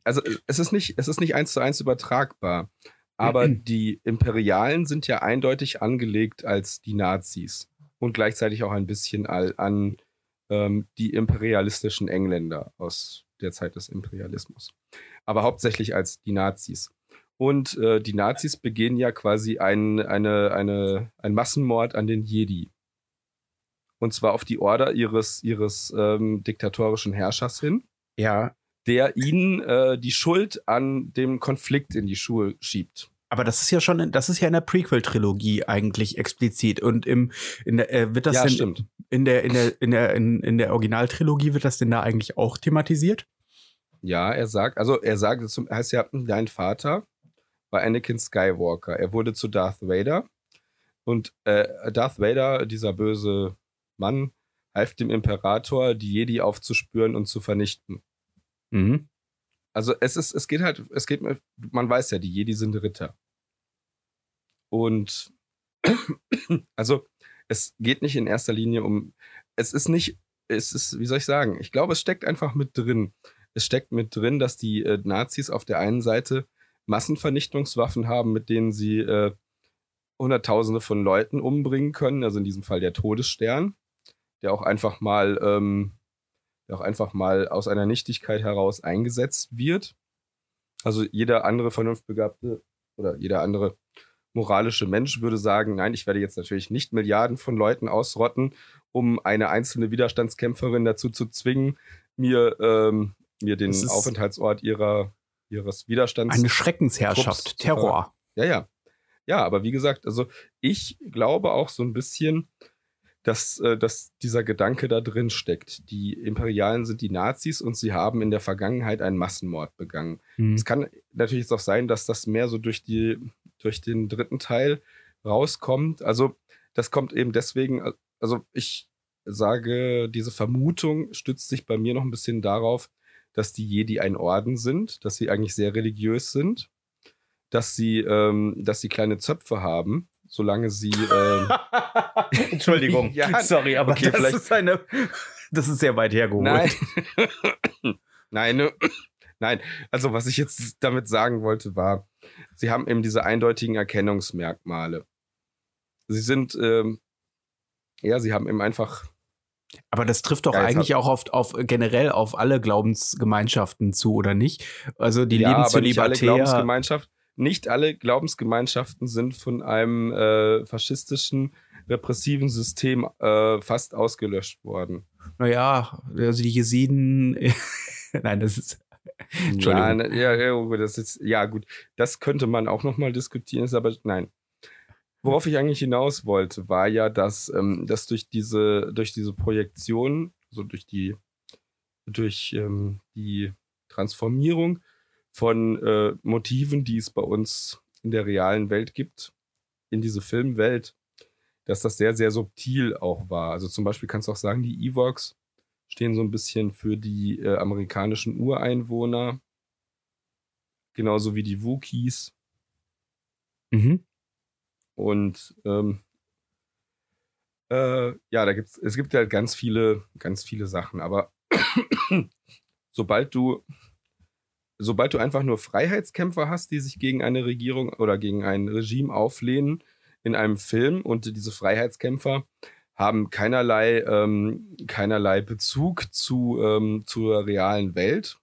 also es ist nicht, es ist nicht eins zu eins übertragbar. Aber mhm. die Imperialen sind ja eindeutig angelegt als die Nazis und gleichzeitig auch ein bisschen all, an ähm, die imperialistischen Engländer aus der Zeit des Imperialismus. Aber hauptsächlich als die Nazis. Und äh, die Nazis begehen ja quasi ein, eine, eine, ein Massenmord an den Jedi. Und zwar auf die Order ihres, ihres ähm, diktatorischen Herrschers hin. Ja. der ihnen äh, die Schuld an dem Konflikt in die Schuhe schiebt. Aber das ist ja schon, das ist ja in der Prequel-Trilogie eigentlich explizit. Und im, in der, äh, wird das Ja, denn stimmt. in der, in der, in der, in, in der Originaltrilogie wird das denn da eigentlich auch thematisiert? Ja, er sagt, also er sagt, es heißt ja, dein Vater war Anakin Skywalker. Er wurde zu Darth Vader. Und äh, Darth Vader, dieser böse Mann, half dem Imperator, die Jedi aufzuspüren und zu vernichten. Mhm. Also es ist, es geht halt, es geht, man weiß ja, die Jedi sind Ritter. Und also es geht nicht in erster Linie um, es ist nicht, es ist, wie soll ich sagen, ich glaube, es steckt einfach mit drin. Es steckt mit drin, dass die äh, Nazis auf der einen Seite Massenvernichtungswaffen haben, mit denen sie äh, Hunderttausende von Leuten umbringen können, also in diesem Fall der Todesstern, der auch einfach mal, ähm, der auch einfach mal aus einer Nichtigkeit heraus eingesetzt wird. Also jeder andere vernunftbegabte oder jeder andere moralische Mensch würde sagen, nein, ich werde jetzt natürlich nicht Milliarden von Leuten ausrotten, um eine einzelne Widerstandskämpferin dazu zu zwingen, mir, ähm, mir den Aufenthaltsort ihrer, ihres Widerstands Eine Schreckensherrschaft, Terror. ja, ja. Ja, aber wie gesagt, also ich glaube auch so ein bisschen, dass, äh, dass dieser Gedanke da drin steckt. Die Imperialen sind die Nazis und sie haben in der Vergangenheit einen Massenmord begangen. Mhm. Es kann natürlich jetzt auch sein, dass das mehr so durch, die, durch den dritten Teil rauskommt. Also das kommt eben deswegen, also ich sage, diese Vermutung stützt sich bei mir noch ein bisschen darauf, dass die Jedi ein Orden sind, dass sie eigentlich sehr religiös sind, dass sie, ähm, dass sie kleine Zöpfe haben, solange sie ähm, Entschuldigung, Ja, sorry, aber okay, das vielleicht- ist eine, das ist sehr weit hergeholt. Nein. Nein, ne? Nein. Also, was ich jetzt damit sagen wollte, war, sie haben eben diese eindeutigen Erkennungsmerkmale. Sie sind, ähm, ja, sie haben eben einfach, Aber das trifft doch Ja, eigentlich auch oft auf generell auf alle Glaubensgemeinschaften zu, oder nicht? Also die ja, leben aber nicht alle. Glaubensgemeinschaft, nicht alle Glaubensgemeinschaften sind von einem äh, faschistischen, repressiven System äh, fast ausgelöscht worden. Naja, also die Jesiden. Nein, das ist. Entschuldigung. Ja, ja, ja, gut, das ist, ja, gut. Das könnte man auch nochmal diskutieren, ist aber nein. Worauf ich eigentlich hinaus wollte, war ja, dass, ähm, dass durch diese, durch diese Projektion, so durch die, durch ähm, die Transformierung von äh, Motiven, die es bei uns in der realen Welt gibt, in diese Filmwelt, dass das sehr, sehr subtil auch war. Also zum Beispiel kannst du auch sagen, die Evox stehen so ein bisschen für die äh, amerikanischen Ureinwohner, genauso wie die Wookies. Mhm. Und ähm, äh, ja, da gibt's, es gibt halt ganz viele, ganz viele Sachen. Aber sobald du, sobald du einfach nur Freiheitskämpfer hast, die sich gegen eine Regierung oder gegen ein Regime auflehnen in einem Film und diese Freiheitskämpfer haben keinerlei, ähm, keinerlei Bezug zu, ähm, zur realen Welt,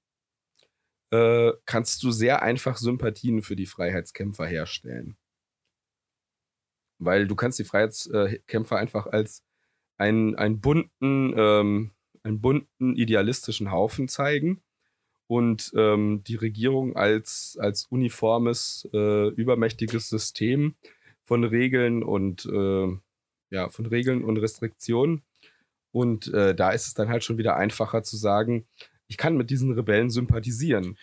äh, kannst du sehr einfach Sympathien für die Freiheitskämpfer herstellen. Weil du kannst die Freiheitskämpfer einfach als einen, einen bunten, ähm, einen bunten, idealistischen Haufen zeigen und ähm, die Regierung als, als uniformes, äh, übermächtiges System von Regeln und äh, ja, von Regeln und Restriktionen. Und äh, da ist es dann halt schon wieder einfacher zu sagen, ich kann mit diesen Rebellen sympathisieren.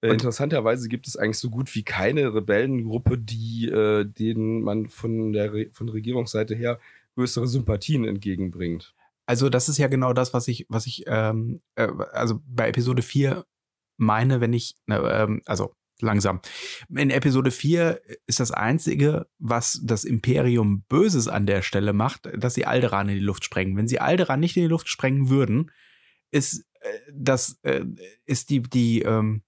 Äh, interessanterweise gibt es eigentlich so gut wie keine Rebellengruppe, die äh, denen man von der Re von Regierungsseite her größere Sympathien entgegenbringt. Also, das ist ja genau das, was ich, was ich, ähm, äh, also bei Episode 4 meine, wenn ich, ähm, also langsam. In Episode 4 ist das Einzige, was das Imperium Böses an der Stelle macht, dass sie Alderan in die Luft sprengen. Wenn sie Alderan nicht in die Luft sprengen würden, ist äh, das, äh, ist die, die, ähm,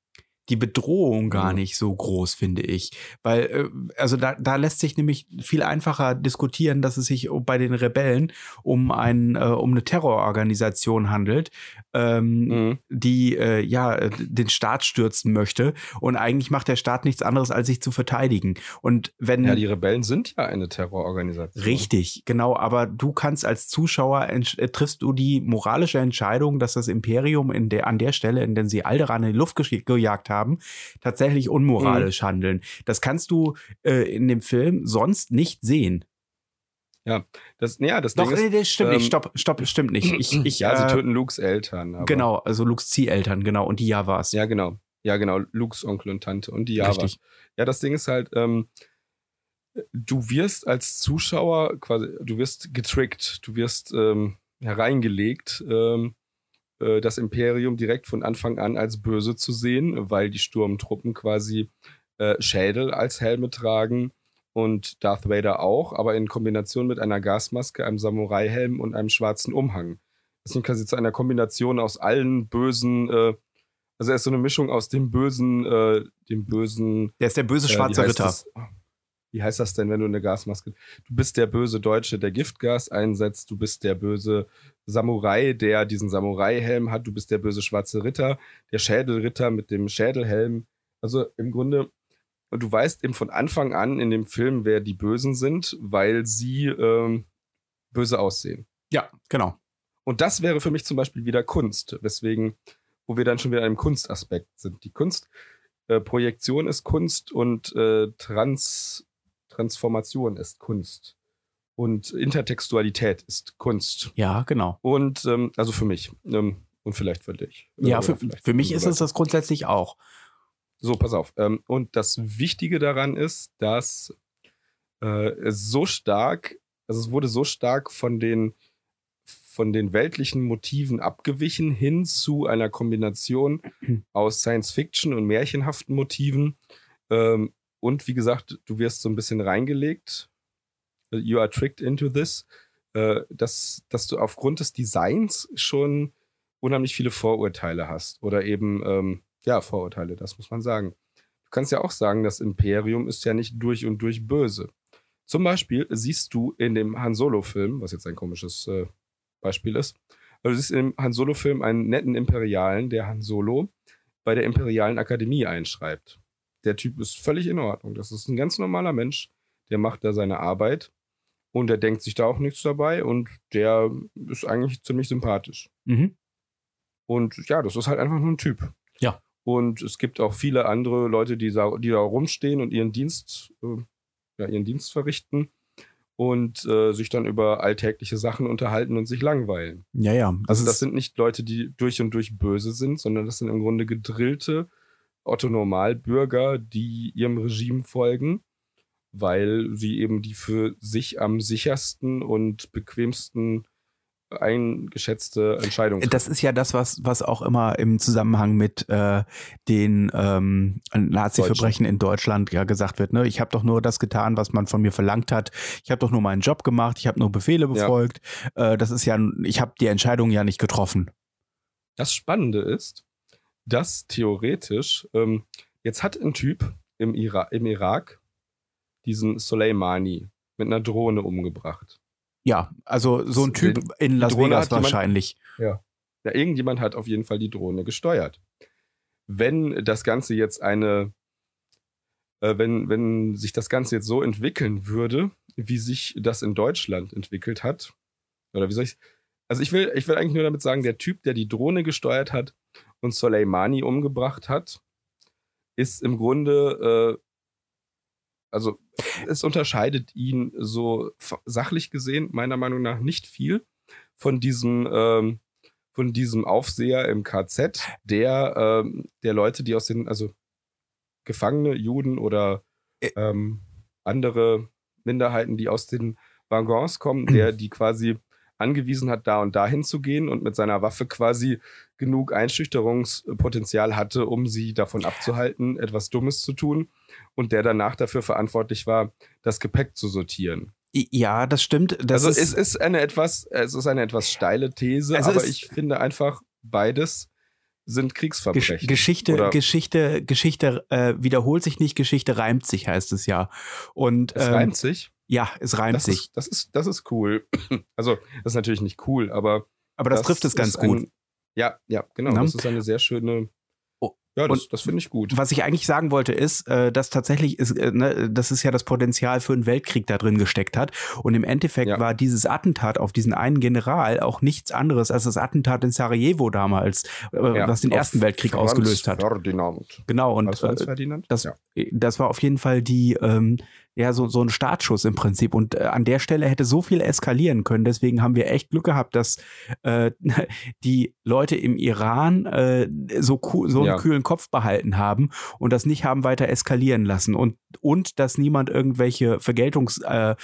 die Bedrohung gar nicht so groß, finde ich. Weil, äh, also da, da lässt sich nämlich viel einfacher diskutieren, dass es sich bei den Rebellen um, ein, äh, um eine Terrororganisation handelt, ähm, mhm. die äh, ja den Staat stürzen möchte. Und eigentlich macht der Staat nichts anderes, als sich zu verteidigen. Und wenn. Ja, die Rebellen sind ja eine Terrororganisation. Richtig, genau. Aber du kannst als Zuschauer äh, triffst du die moralische Entscheidung, dass das Imperium in der, an der Stelle, in der sie Alderan in die Luft gejagt haben, tatsächlich unmoralisch mhm. handeln. Das kannst du äh, in dem Film sonst nicht sehen. Ja, das, ja, das Doch, Ding ist, nee, stimmt ähm, nicht. Stopp, stopp, stimmt nicht. Ich, ich, ja, sie äh, töten Lukes Eltern. Aber. Genau, also Lukes Zieheltern, genau, und die Javas. Ja, genau. Ja, genau, Lukes Onkel und Tante und die Javas. Richtig. Ja, das Ding ist halt, ähm, du wirst als Zuschauer quasi, du wirst getrickt, du wirst ähm, hereingelegt, ähm, äh, das Imperium direkt von Anfang an als böse zu sehen, weil die Sturmtruppen quasi äh, Schädel als Helme tragen und Darth Vader auch, aber in Kombination mit einer Gasmaske, einem Samurai-Helm und einem schwarzen Umhang. Das ist quasi zu einer Kombination aus allen bösen, äh, also er ist so eine Mischung aus dem bösen, äh, dem bösen. Der ist der böse äh, schwarze Ritter. Das? Wie heißt das denn, wenn du eine Gasmaske? Du bist der böse Deutsche, der Giftgas einsetzt. Du bist der böse Samurai, der diesen Samurai-Helm hat. Du bist der böse schwarze Ritter, der Schädelritter mit dem Schädelhelm. Also im Grunde und du weißt eben von Anfang an in dem Film, wer die Bösen sind, weil sie ähm, böse aussehen. Ja, genau. Und das wäre für mich zum Beispiel wieder Kunst, weswegen, wo wir dann schon wieder im Kunstaspekt sind. Die Kunstprojektion äh, ist Kunst und äh, Trans, Transformation ist Kunst. Und Intertextualität ist Kunst. Ja, genau. Und ähm, also für mich. Ähm, und vielleicht für dich. Ja, für, für mich ist es das grundsätzlich auch. So, pass auf. Ähm, und das Wichtige daran ist, dass äh, es so stark, also es wurde so stark von den von den weltlichen Motiven abgewichen hin zu einer Kombination aus Science-Fiction und märchenhaften Motiven. Ähm, und wie gesagt, du wirst so ein bisschen reingelegt. You are tricked into this. Äh, dass, dass du aufgrund des Designs schon unheimlich viele Vorurteile hast. Oder eben ähm, ja, Vorurteile, das muss man sagen. Du kannst ja auch sagen, das Imperium ist ja nicht durch und durch böse. Zum Beispiel siehst du in dem Han Solo-Film, was jetzt ein komisches äh, Beispiel ist, also du siehst in dem Han Solo-Film einen netten Imperialen, der Han Solo bei der Imperialen Akademie einschreibt. Der Typ ist völlig in Ordnung. Das ist ein ganz normaler Mensch, der macht da seine Arbeit und der denkt sich da auch nichts dabei und der ist eigentlich ziemlich sympathisch. Mhm. Und ja, das ist halt einfach nur ein Typ. Ja. Und es gibt auch viele andere Leute, die da, die da rumstehen und ihren Dienst, äh, ja, ihren Dienst verrichten und äh, sich dann über alltägliche Sachen unterhalten und sich langweilen. Ja, ja. Das also das sind nicht Leute, die durch und durch böse sind, sondern das sind im Grunde gedrillte Otto-Normalbürger, die ihrem Regime folgen, weil sie eben die für sich am sichersten und bequemsten eingeschätzte Entscheidung. Das ist ja das, was, was auch immer im Zusammenhang mit äh, den ähm, Nazi-Verbrechen in Deutschland ja gesagt wird. Ne? Ich habe doch nur das getan, was man von mir verlangt hat. Ich habe doch nur meinen Job gemacht. Ich habe nur Befehle befolgt. Ja. Äh, das ist ja, ich habe die Entscheidung ja nicht getroffen. Das Spannende ist, dass theoretisch ähm, jetzt hat ein Typ im, Ira im Irak diesen Soleimani mit einer Drohne umgebracht. Ja, also so ein Typ in Las Vegas wahrscheinlich. Jemand, ja. ja, irgendjemand hat auf jeden Fall die Drohne gesteuert. Wenn das Ganze jetzt eine, äh, wenn, wenn sich das Ganze jetzt so entwickeln würde, wie sich das in Deutschland entwickelt hat, oder wie soll ich, also ich will, ich will eigentlich nur damit sagen, der Typ, der die Drohne gesteuert hat und Soleimani umgebracht hat, ist im Grunde äh, also es unterscheidet ihn so sachlich gesehen meiner Meinung nach nicht viel von diesem ähm, von diesem Aufseher im KZ, der ähm, der Leute, die aus den also Gefangene, Juden oder ähm, andere Minderheiten, die aus den Waggons kommen, der die quasi angewiesen hat, da und dahin zu gehen und mit seiner Waffe quasi genug Einschüchterungspotenzial hatte, um sie davon abzuhalten, etwas Dummes zu tun und der danach dafür verantwortlich war, das Gepäck zu sortieren. Ja, das stimmt. Das also ist, es ist eine etwas, es ist eine etwas steile These, also aber ich finde einfach beides sind Kriegsverbrechen. Geschichte, Oder Geschichte, Geschichte äh, wiederholt sich nicht, Geschichte reimt sich, heißt es ja. Und es ähm, reimt sich. Ja, es reimt Das sich. ist, das, ist, das ist cool. Also, das ist natürlich nicht cool, aber. Aber das, trifft es ganz ist gut. Ein, ja, ja, genau. Na? Das ist eine sehr schöne. Oh, Ja, das, das finde ich gut. Was ich eigentlich sagen wollte, ist, äh, dass tatsächlich ist, äh, ne, das ist ja das Potenzial für einen Weltkrieg da drin gesteckt hat. Und im Endeffekt Ja. war dieses Attentat auf diesen einen General auch nichts anderes als das Attentat in Sarajevo damals, äh, Ja, was den auf Ersten Weltkrieg Franz ausgelöst hat. Ferdinand. Genau, Und Franz Ferdinand? das, ja. das war auf jeden Fall die, ähm, ja, so, so ein Startschuss im Prinzip. Und äh, an der Stelle hätte so viel eskalieren können. Deswegen haben wir echt Glück gehabt, dass äh, die Leute im Iran äh, so, so einen Ja. kühlen Kopf behalten haben und das nicht haben weiter eskalieren lassen. Und, und dass niemand irgendwelche Vergeltungsschläge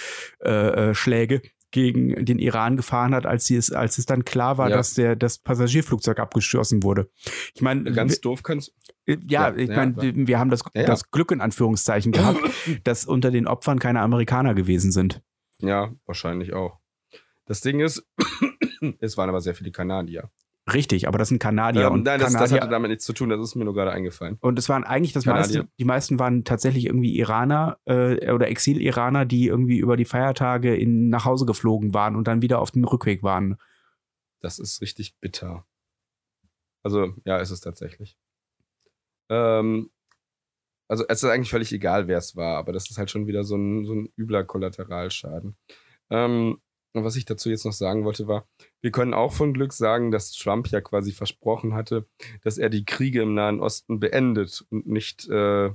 äh, äh, Schläge gegen den Iran gefahren hat, als, sie es, als es dann klar war, Ja. dass der, das Passagierflugzeug abgeschossen wurde. Ich meine, Ganz doof kannst ja, Ja, ich meine, ja. wir haben das, das Glück in Anführungszeichen gehabt, dass unter den Opfern keine Amerikaner gewesen sind. Ja, wahrscheinlich auch. Das Ding ist, es waren aber sehr viele Kanadier. Richtig, aber das sind Kanadier ähm, und nein, das, das hatte damit nichts zu tun, das ist mir nur gerade eingefallen. und es waren eigentlich das Kanadier. meiste, die meisten waren tatsächlich irgendwie Iraner äh, oder Exil-Iraner, die irgendwie über die Feiertage in, nach Hause geflogen waren und dann wieder auf dem Rückweg waren. Das ist richtig bitter. Also, ja, ist es tatsächlich. Ähm, also, es ist eigentlich völlig egal, wer es war, aber das ist halt schon wieder so ein, so ein übler Kollateralschaden. Ähm, und was ich dazu jetzt noch sagen wollte, war, wir können auch von Glück sagen, dass Trump ja quasi versprochen hatte, dass er die Kriege im Nahen Osten beendet und nicht, äh,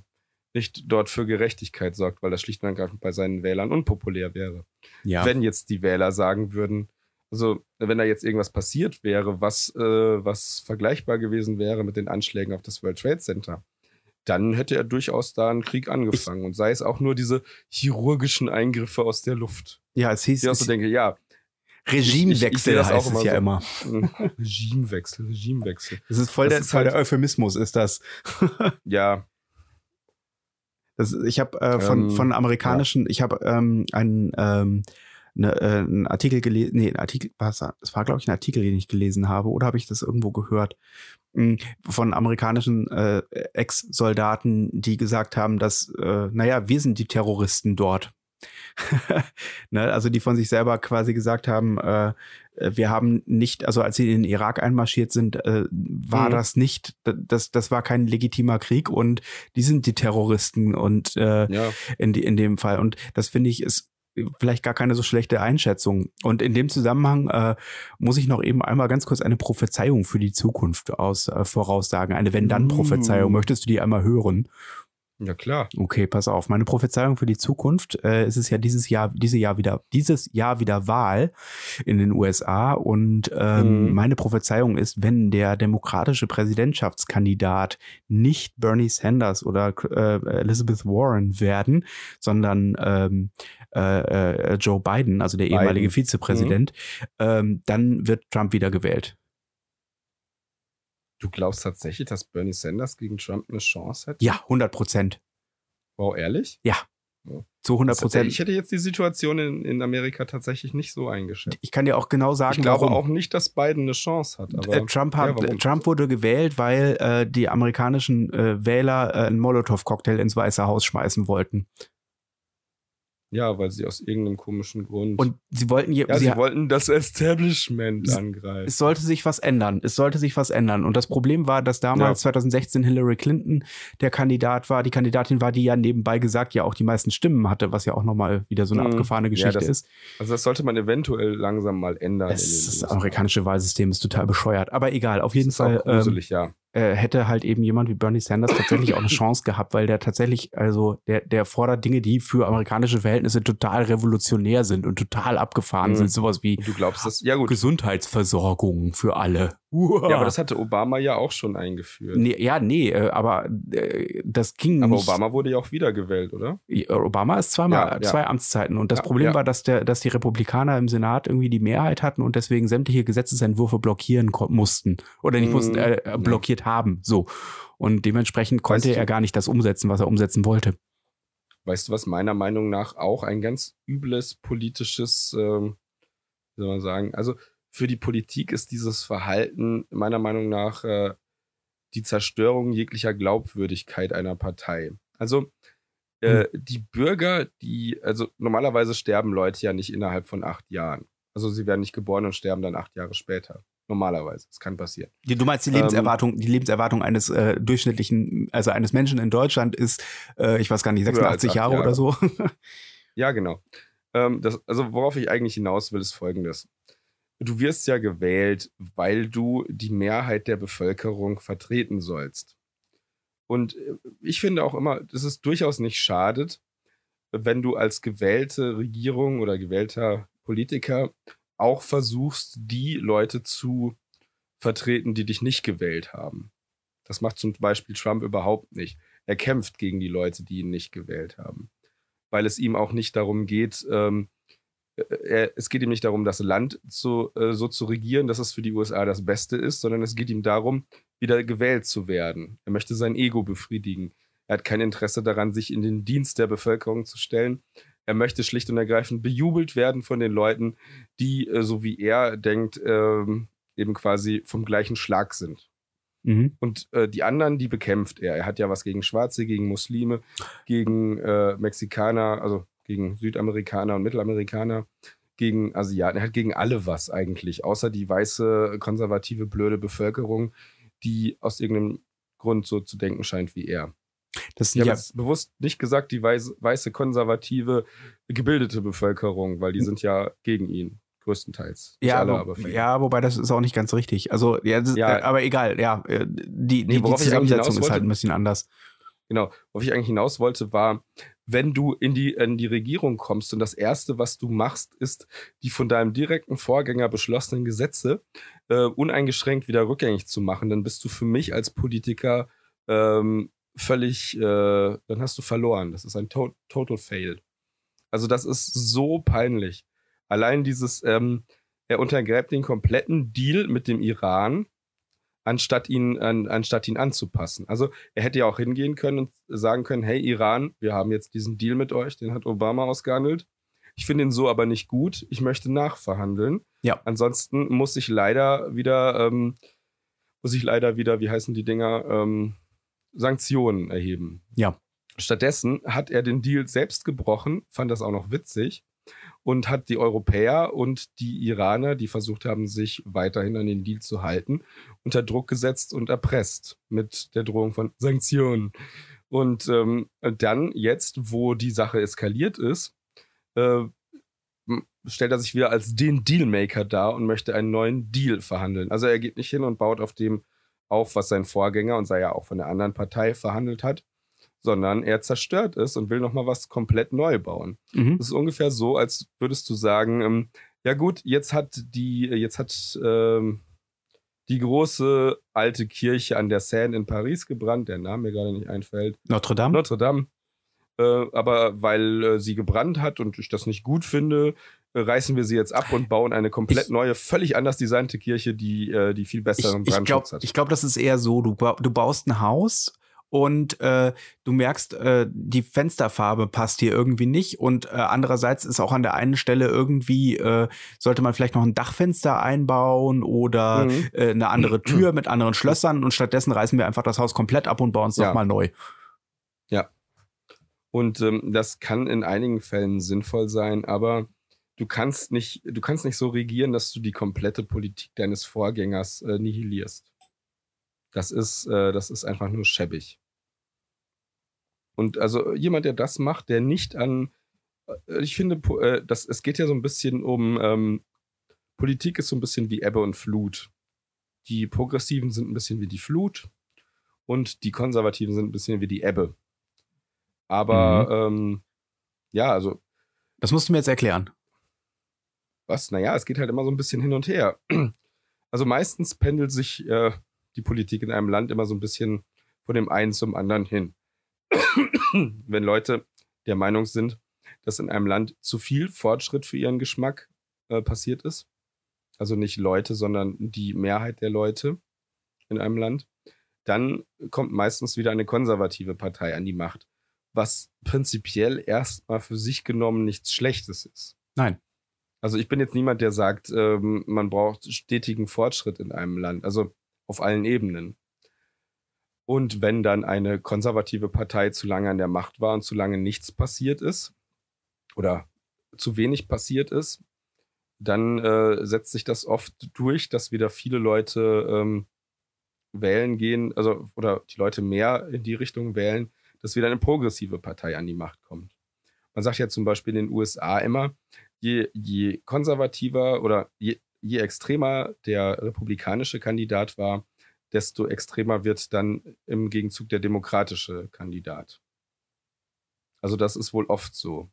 nicht dort für Gerechtigkeit sorgt, weil das schlicht und ergreifend bei seinen Wählern unpopulär wäre Ja. wenn jetzt die Wähler sagen würden, also wenn da jetzt irgendwas passiert wäre, was, äh, was vergleichbar gewesen wäre mit den Anschlägen auf das World Trade Center, dann hätte er durchaus da einen Krieg angefangen. und sei es auch nur diese chirurgischen Eingriffe aus der Luft. Ja, es hieß Ich auch so denke, ja, ich- ich Regimewechsel das auch heißt es immer ja so. immer. mh, Regimewechsel, Regimewechsel. Das ist voll, Das der, ist voll der halt- Euphemismus, ist das. Ja, Das, ich habe äh, von, Ähm, von amerikanischen, ich habe ähm, einen, ähm, ne, äh, einen Artikel gelesen, nee, ein Artikel, was, es war, glaube ich, ein Artikel, den ich gelesen habe, oder habe ich das irgendwo gehört? Mm, Von amerikanischen äh, Ex-Soldaten, die gesagt haben, dass, äh, naja, wir sind die Terroristen dort. ne, also die von sich selber quasi gesagt haben, äh, wir haben nicht, also als sie in den Irak einmarschiert sind, äh, war Mhm. das nicht, das, das war kein legitimer Krieg und die sind die Terroristen und äh, ja. in, die, in dem Fall. Und das finde ich ist vielleicht gar keine so schlechte Einschätzung. Und in dem Zusammenhang äh, muss ich noch eben einmal ganz kurz eine Prophezeiung für die Zukunft aus äh, voraussagen. Eine Wenn-Dann-Prophezeiung. Uh. Möchtest du die einmal hören? Ja, klar. Okay, pass auf. Meine Prophezeiung für die Zukunft äh, es ist ja dieses Jahr, dieses Jahr wieder, dieses Jahr wieder Wahl in den USA und ähm, Mhm. meine Prophezeiung ist, wenn der demokratische Präsidentschaftskandidat nicht Bernie Sanders oder äh, Elizabeth Warren werden, sondern ähm, äh, äh, Joe Biden, also der Biden. ehemalige Vizepräsident, ähm, dann wird Trump wieder gewählt. Du glaubst tatsächlich, dass Bernie Sanders gegen Trump eine Chance hat? Ja, 100 Prozent. Wow, ehrlich? Zu 100 Das hätte- Prozent. Ich hätte jetzt die Situation in, in Amerika tatsächlich nicht so eingeschätzt. Ich kann dir auch genau sagen, Ich glaube warum. auch nicht, dass Biden eine Chance hat. Aber Äh, Trump, hat, ja? Trump wurde gewählt, weil äh, die amerikanischen äh, Wähler äh, einen Molotow-Cocktail ins Weiße Haus schmeißen wollten. Ja, weil sie aus irgendeinem komischen Grund. Und sie wollten, je, ja, sie, sie, wollten das Establishment Es- angreifen. es sollte sich was ändern. Es sollte sich was ändern. Und das Problem war, dass damals 2016 Hillary Clinton der Kandidat war, die Kandidatin war, die ja nebenbei gesagt ja auch die meisten Stimmen hatte, was ja auch nochmal wieder so eine Mhm. abgefahrene Ja, Geschichte das- ist. also das sollte man eventuell langsam mal ändern. Es, das USA. amerikanische Wahlsystem ist total bescheuert. Aber egal, auf jeden Das ist Fall. auch gruselig, ja. Äh, hätte halt eben jemand wie Bernie Sanders tatsächlich auch eine Chance gehabt, weil der tatsächlich, also der, der fordert Dinge, die für amerikanische Verhältnisse total revolutionär sind und total abgefahren Mhm. sind. Sowas wie du glaubst das? Ja gut. Gesundheitsversorgung für alle. Uah. Ja, aber das hatte Obama ja auch schon eingeführt. nee, ja, nee, äh, aber äh, das ging aber nicht. Obama wurde ja auch wiedergewählt, oder? Obama ist zweimal, Ja, ja. zwei Amtszeiten. Und das Ja, Problem war, dass, der, dass die Republikaner im Senat irgendwie die Mehrheit hatten und deswegen sämtliche Gesetzesentwürfe blockieren mussten. Oder nicht Mhm. mussten, äh, äh, Haben. So. Und dementsprechend konnte Weißt du- er gar nicht das umsetzen, was er umsetzen wollte. Weißt du, was meiner Meinung nach auch ein ganz übles politisches, ähm, wie soll man sagen, also für die Politik ist dieses Verhalten meiner Meinung nach äh, die Zerstörung jeglicher Glaubwürdigkeit einer Partei. Also äh, hm. die Bürger, die, also normalerweise sterben Leute ja nicht innerhalb von acht Jahren. Also sie werden nicht geboren und sterben dann acht Jahre später. Normalerweise. Das kann passieren. Du meinst die Lebenserwartung, ähm, die Lebenserwartung eines äh, durchschnittlichen, also eines Menschen in Deutschland ist, äh, ich weiß gar nicht, 86 Jahre, Jahre, oder so. ja, genau. Ähm, das, also worauf ich eigentlich hinaus will, ist folgendes. Du wirst ja gewählt, weil du die Mehrheit der Bevölkerung vertreten sollst. Und äh, ich finde auch immer, dass es durchaus nicht schadet, wenn du als gewählte Regierung oder gewählter Politiker auch versuchst, die Leute zu vertreten, die dich nicht gewählt haben. Das macht zum Beispiel Trump überhaupt nicht. Er kämpft gegen die Leute, die ihn nicht gewählt haben. Weil es ihm auch nicht darum geht, ähm, äh, er, es geht ihm nicht darum, das Land zu, äh, so zu regieren, dass es für die USA das Beste ist, sondern es geht ihm darum, wieder gewählt zu werden. Er möchte sein Ego befriedigen. Er hat kein Interesse daran, sich in den Dienst der Bevölkerung zu stellen. Er möchte schlicht und ergreifend bejubelt werden von den Leuten, die, äh, so wie er denkt, ähm, eben quasi vom gleichen Schlag sind. Mhm. Und äh, die anderen, die bekämpft er. Er hat ja was gegen Schwarze, gegen Muslime, gegen äh, Mexikaner, also gegen Südamerikaner und Mittelamerikaner, gegen Asiaten. Er hat gegen alle was eigentlich, außer die weiße, konservative, blöde Bevölkerung, die aus irgendeinem Grund so zu denken scheint wie er. Das ich habe ja bewusst nicht gesagt, die weiße, weiße, konservative, gebildete Bevölkerung, weil die sind ja gegen ihn größtenteils. Ja, alle, aber ja, wobei das ist auch nicht ganz richtig. Also, ja, das, ja äh, aber egal, ja, äh, die, nee, die, die Zusammensetzung ist halt ein bisschen anders. Genau, worauf ich eigentlich hinaus wollte, war, wenn du in die, in die Regierung kommst und das Erste, was du machst, ist, die von deinem direkten Vorgänger beschlossenen Gesetze äh, uneingeschränkt wieder rückgängig zu machen, dann bist du für mich als Politiker ähm, völlig, äh, dann hast du verloren. Das ist ein to Total Fail. Also das ist so peinlich. Allein dieses, ähm, er untergräbt den kompletten Deal mit dem Iran, anstatt ihn, an, anstatt ihn anzupassen. Also er hätte ja auch hingehen können und sagen können, hey Iran, wir haben jetzt diesen Deal mit euch, den hat Obama ausgehandelt. Ich finde ihn so aber nicht gut. Ich möchte nachverhandeln. Ja. Ansonsten muss ich leider wieder, ähm, muss ich leider wieder, wie heißen die Dinger, ähm, Sanktionen erheben. Ja. Stattdessen hat er den Deal selbst gebrochen, fand das auch noch witzig und hat die Europäer und die Iraner, die versucht haben, sich weiterhin an den Deal zu halten, unter Druck gesetzt und erpresst mit der Drohung von Sanktionen. Und ähm, dann jetzt, wo die Sache eskaliert ist, äh, stellt er sich wieder als den Dealmaker dar und möchte einen neuen Deal verhandeln. Also er geht nicht hin und baut auf dem auf, was sein Vorgänger und sei ja auch von der anderen Partei verhandelt hat, sondern er zerstört es und will nochmal was komplett neu bauen. Mhm. Das ist ungefähr so, als würdest du sagen, ähm, ja gut, jetzt hat die, jetzt hat ähm, die große alte Kirche an der Seine in Paris gebrannt, der Name mir gerade nicht einfällt. Notre Dame. Notre Dame. Äh, aber weil äh, sie gebrannt hat und ich das nicht gut finde, reißen wir sie jetzt ab und bauen eine komplett ich, neue, völlig anders designte Kirche, die, äh, die viel besseren ich, ich glaub, hat. Ich glaube, das ist eher so, du, du baust ein Haus und äh, du merkst, äh, die Fensterfarbe passt hier irgendwie nicht und äh, andererseits ist auch an der einen Stelle irgendwie, äh, sollte man vielleicht noch ein Dachfenster einbauen oder mhm. äh, eine andere Tür mit anderen Schlössern und stattdessen reißen wir einfach das Haus komplett ab und bauen es ja. nochmal neu. Ja. Und ähm, das kann in einigen Fällen sinnvoll sein, aber du kannst nicht, du kannst nicht so regieren, dass du die komplette Politik deines Vorgängers äh, nihilierst. Das ist, äh, das ist einfach nur schäbig. Und also jemand, der das macht, der nicht an, äh, ich finde, äh, das, es geht ja so ein bisschen um, ähm, Politik ist so ein bisschen wie Ebbe und Flut. Die Progressiven sind ein bisschen wie die Flut und die Konservativen sind ein bisschen wie die Ebbe. Aber mhm. ähm, ja, also. Das musst du mir jetzt erklären was, naja, es geht halt immer so ein bisschen hin und her. Also meistens pendelt sich äh, die Politik in einem Land immer so ein bisschen von dem einen zum anderen hin. Wenn Leute der Meinung sind, dass in einem Land zu viel Fortschritt für ihren Geschmack äh, passiert ist, also nicht Leute, sondern die Mehrheit der Leute in einem Land, dann kommt meistens wieder eine konservative Partei an die Macht, was prinzipiell erstmal für sich genommen nichts Schlechtes ist. Nein. Also ich bin jetzt niemand, der sagt, ähm, man braucht stetigen Fortschritt in einem Land, also auf allen Ebenen. Und wenn dann eine konservative Partei zu lange an der Macht war und zu lange nichts passiert ist oder zu wenig passiert ist, dann äh, setzt sich das oft durch, dass wieder viele Leute ähm, wählen gehen, also oder die Leute mehr in die Richtung wählen, dass wieder eine progressive Partei an die Macht kommt. Man sagt ja zum Beispiel in den USA immer, je, je konservativer oder je, je extremer der republikanische Kandidat war, desto extremer wird dann im Gegenzug der demokratische Kandidat. Also das ist wohl oft so.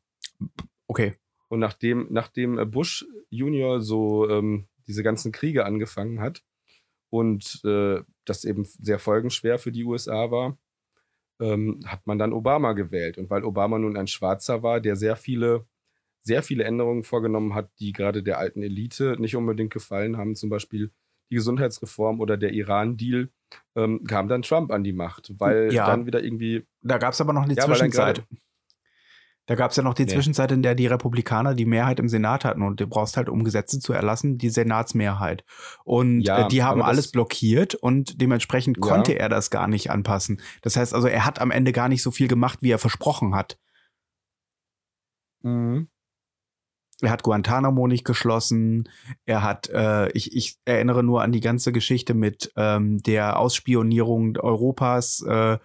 Okay. Und nachdem, nachdem Bush Junior so ähm, diese ganzen Kriege angefangen hat und äh, das eben sehr folgenschwer für die USA war, ähm, hat man dann Obama gewählt. Und weil Obama nun ein Schwarzer war, der sehr viele, sehr viele Änderungen vorgenommen hat, die gerade der alten Elite nicht unbedingt gefallen haben, zum Beispiel die Gesundheitsreform oder der Iran-Deal, ähm, kam dann Trump an die Macht, weil ja, dann wieder irgendwie. Da gab es aber noch eine ja, Zwischenzeit. Da gab es ja noch die nee. Zwischenzeit, in der die Republikaner die Mehrheit im Senat hatten und du brauchst halt, um Gesetze zu erlassen, die Senatsmehrheit. Und ja, äh, die haben alles blockiert und dementsprechend ja. konnte er das gar nicht anpassen. Das heißt also, er hat am Ende gar nicht so viel gemacht, wie er versprochen hat. Mhm. Er hat Guantanamo nicht geschlossen. Er hat, äh, ich, ich erinnere nur an die ganze Geschichte mit ähm, der Ausspionierung Europas. Äh,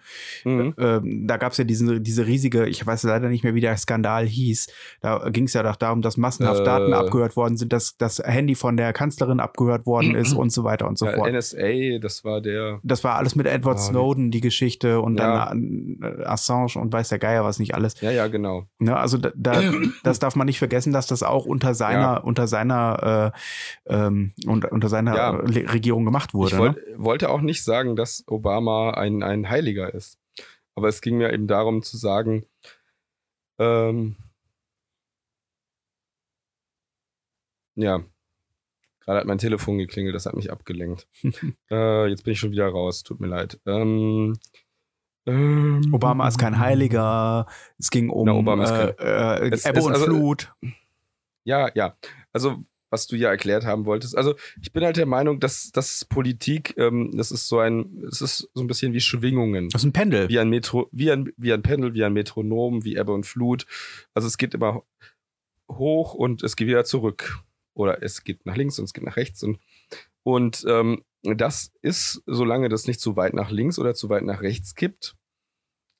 mhm. äh, da gab es ja diesen, diese riesige, ich weiß leider nicht mehr, wie der Skandal hieß. Da ging es ja doch darum, dass massenhaft äh. Daten abgehört worden sind, dass das Handy von der Kanzlerin abgehört worden ist und so weiter und so ja, fort. NSA, das war der. Das war alles mit Edward oh, Snowden, die Geschichte und ja. dann äh, Assange und weiß der Geier was nicht alles. Ja, ja, genau. Ja, also da, da das darf man nicht vergessen, dass das auch unter seiner, ja. unter seiner, äh, ähm, unter, unter seiner ja. Regierung gemacht wurde. Ich wollt, ne? wollte auch nicht sagen, dass Obama ein, ein Heiliger ist. Aber es ging mir eben darum zu sagen, ähm, ja, gerade hat mein Telefon geklingelt, das hat mich abgelenkt. äh, jetzt bin ich schon wieder raus, tut mir leid. Ähm, ähm, Obama ist kein Heiliger. Es ging um Na, äh, äh, Ebbe und also, Flut. Ja, ja. Also, was du ja erklärt haben wolltest. Also, ich bin halt der Meinung, dass, dass Politik, ähm, das ist so ein, es ist so ein bisschen wie Schwingungen. Das ist ein Pendel. Wie ein Metro, wie ein, wie ein Pendel, wie ein Metronom, wie Ebbe und Flut. Also, es geht immer hoch und es geht wieder zurück. Oder es geht nach links und es geht nach rechts und, und ähm, das ist, solange das nicht zu weit nach links oder zu weit nach rechts kippt,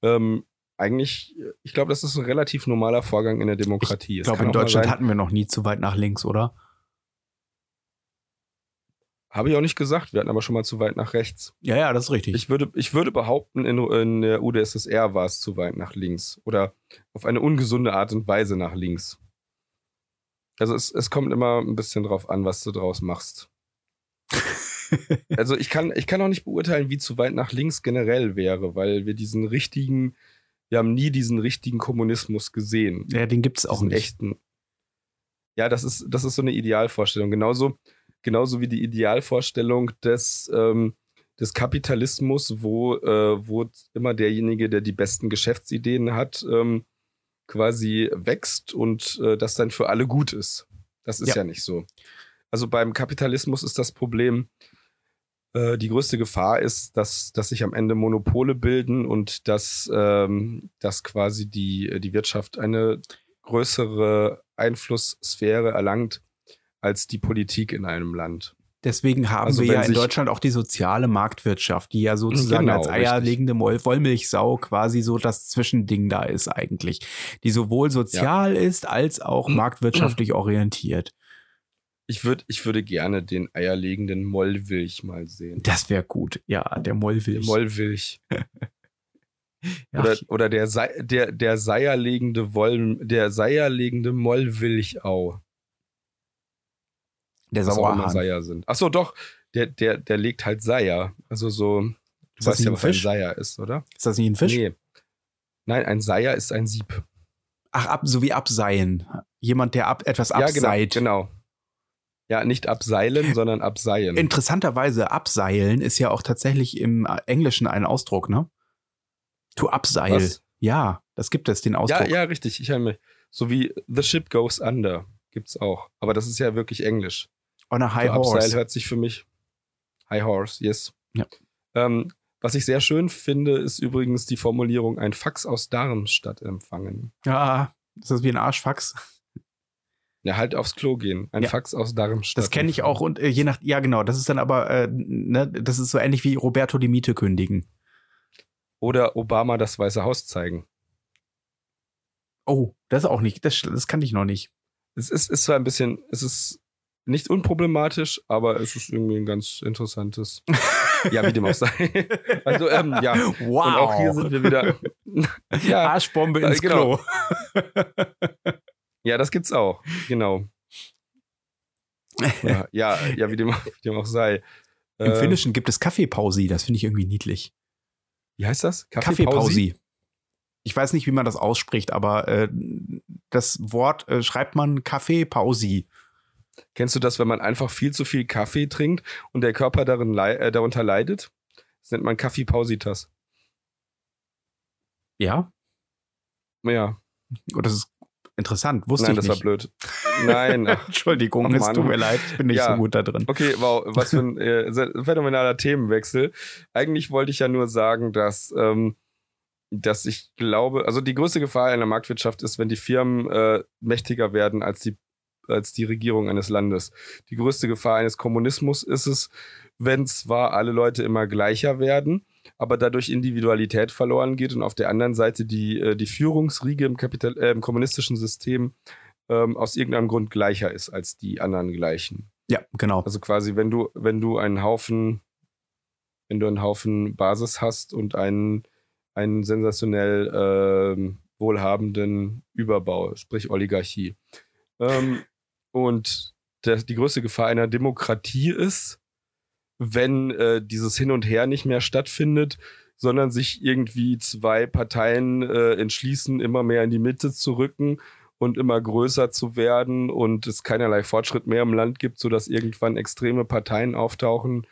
ähm, eigentlich, ich glaube, das ist ein relativ normaler Vorgang in der Demokratie. Ich glaube, in Deutschland hatten wir noch nie zu weit nach links, oder? Habe ich auch nicht gesagt, wir hatten aber schon mal zu weit nach rechts. Ja, ja, das ist richtig. Ich würde, ich würde behaupten, in, in der UdSSR war es zu weit nach links. Oder auf eine ungesunde Art und Weise nach links. Also es, es kommt immer ein bisschen drauf an, was du draus machst. also ich kann, ich kann auch nicht beurteilen, wie zu weit nach links generell wäre, weil wir diesen richtigen, wir haben nie diesen richtigen Kommunismus gesehen. Ja, den gibt es auch nicht. Echten. Ja, das ist, das ist so eine Idealvorstellung. Genauso, genauso wie die Idealvorstellung des, ähm, des Kapitalismus, wo, äh, wo immer derjenige, der die besten Geschäftsideen hat, ähm, quasi wächst und äh, das dann für alle gut ist. Das ist ja. ja nicht so. Also beim Kapitalismus ist das Problem, äh, die größte Gefahr ist, dass, dass sich am Ende Monopole bilden und dass, ähm, dass quasi die, die Wirtschaft eine größere Einflusssphäre erlangt als die Politik in einem Land. Deswegen haben also wir ja in Deutschland auch die soziale Marktwirtschaft, die ja sozusagen genau, als eierlegende Wollmilchsau quasi so das Zwischending da ist eigentlich, die sowohl sozial ja. ist als auch marktwirtschaftlich orientiert. Ich, würd, ich würde gerne den eierlegenden Mollwilch mal sehen. Das wäre gut. Ja, der Mollwilch. Der Mollwilch. ja, oder, oder der, der, der seierlegende Woll, der seierlegende Mollwilchau. Der Sauerhahn. Seier sind. Ach so, doch. Der, der, der legt halt Seier. Also so, du ist weißt ja, was Fisch? ein Seier ist, oder? Ist das nicht ein Fisch? Nee. Nein, ein Seier ist ein Sieb. Ach, ab, so wie abseilen. Jemand, der ab, etwas abseit. Ja, genau, genau. Ja, nicht abseilen, sondern abseilen. Interessanterweise, abseilen ist ja auch tatsächlich im Englischen ein Ausdruck, ne? To abseil. Was? Ja, das gibt es, den Ausdruck. Ja, ja, richtig. Ich habe so wie The Ship Goes Under gibt's auch. Aber das ist ja wirklich Englisch. On a High to Horse. Abseil hört sich für mich High Horse, yes. Ja. Ähm, Was ich sehr schön finde, ist übrigens die Formulierung ein Fax aus Darmstadt empfangen. Ja, ist das wie ein Arschfax? Ja, halt aufs Klo gehen. Ein Ja. Fax aus Darmstadt. Das kenne ich auch und äh, je nach, ja genau, das ist dann aber, äh, ne, das ist so ähnlich wie Roberto die Miete kündigen. Oder Obama das Weiße Haus zeigen. Oh, das auch nicht, das, das kann ich noch nicht. Es ist, ist zwar ein bisschen, es ist nicht unproblematisch, aber es ist irgendwie ein ganz interessantes. ja, wie dem auch sei. Also, ähm, ja. Wow. Und auch hier sind wir wieder. ja, Arschbombe äh, ins genau. Klo. Ja, das gibt's auch. Genau. Ja, ja, ja wie, dem, wie dem auch sei. Im Äh, Finnischen gibt es Kaffeepausi, das finde ich irgendwie niedlich. Wie heißt das? Kaffeepausi. Ich weiß nicht, wie man das ausspricht, aber äh, das Wort äh, schreibt man Kaffeepausi. Kennst du das, wenn man einfach viel zu viel Kaffee trinkt und der Körper darin äh, darunter leidet? Das nennt man Kaffeepausitas. Ja? Ja, Oh, das ist interessant, wusste nein, ich das war nicht. blöd. Nein, Entschuldigung, Oh, es tut mir leid, ich bin nicht Ja. so gut da drin. Okay, wow, was für ein äh, phänomenaler Themenwechsel. Eigentlich wollte ich ja nur sagen, dass, ähm, dass ich glaube, also die größte Gefahr in der Marktwirtschaft ist, wenn die Firmen äh, mächtiger werden als die, als die Regierung eines Landes. Die größte Gefahr eines Kommunismus ist es, wenn zwar alle Leute immer gleicher werden, aber dadurch Individualität verloren geht und auf der anderen Seite die, äh, die Führungsriege im, Kapital äh, im kommunistischen System ähm, aus irgendeinem Grund gleicher ist als die anderen gleichen. Ja, genau. Also quasi, wenn du, wenn du einen Haufen, wenn du einen Haufen Basis hast und einen, einen sensationell ähm, wohlhabenden Überbau, sprich Oligarchie. Ähm, und der, die größte Gefahr einer Demokratie ist, wenn äh, dieses Hin und Her nicht mehr stattfindet, sondern sich irgendwie zwei Parteien äh, entschließen, immer mehr in die Mitte zu rücken und immer größer zu werden und es keinerlei Fortschritt mehr im Land gibt, sodass irgendwann extreme Parteien auftauchen,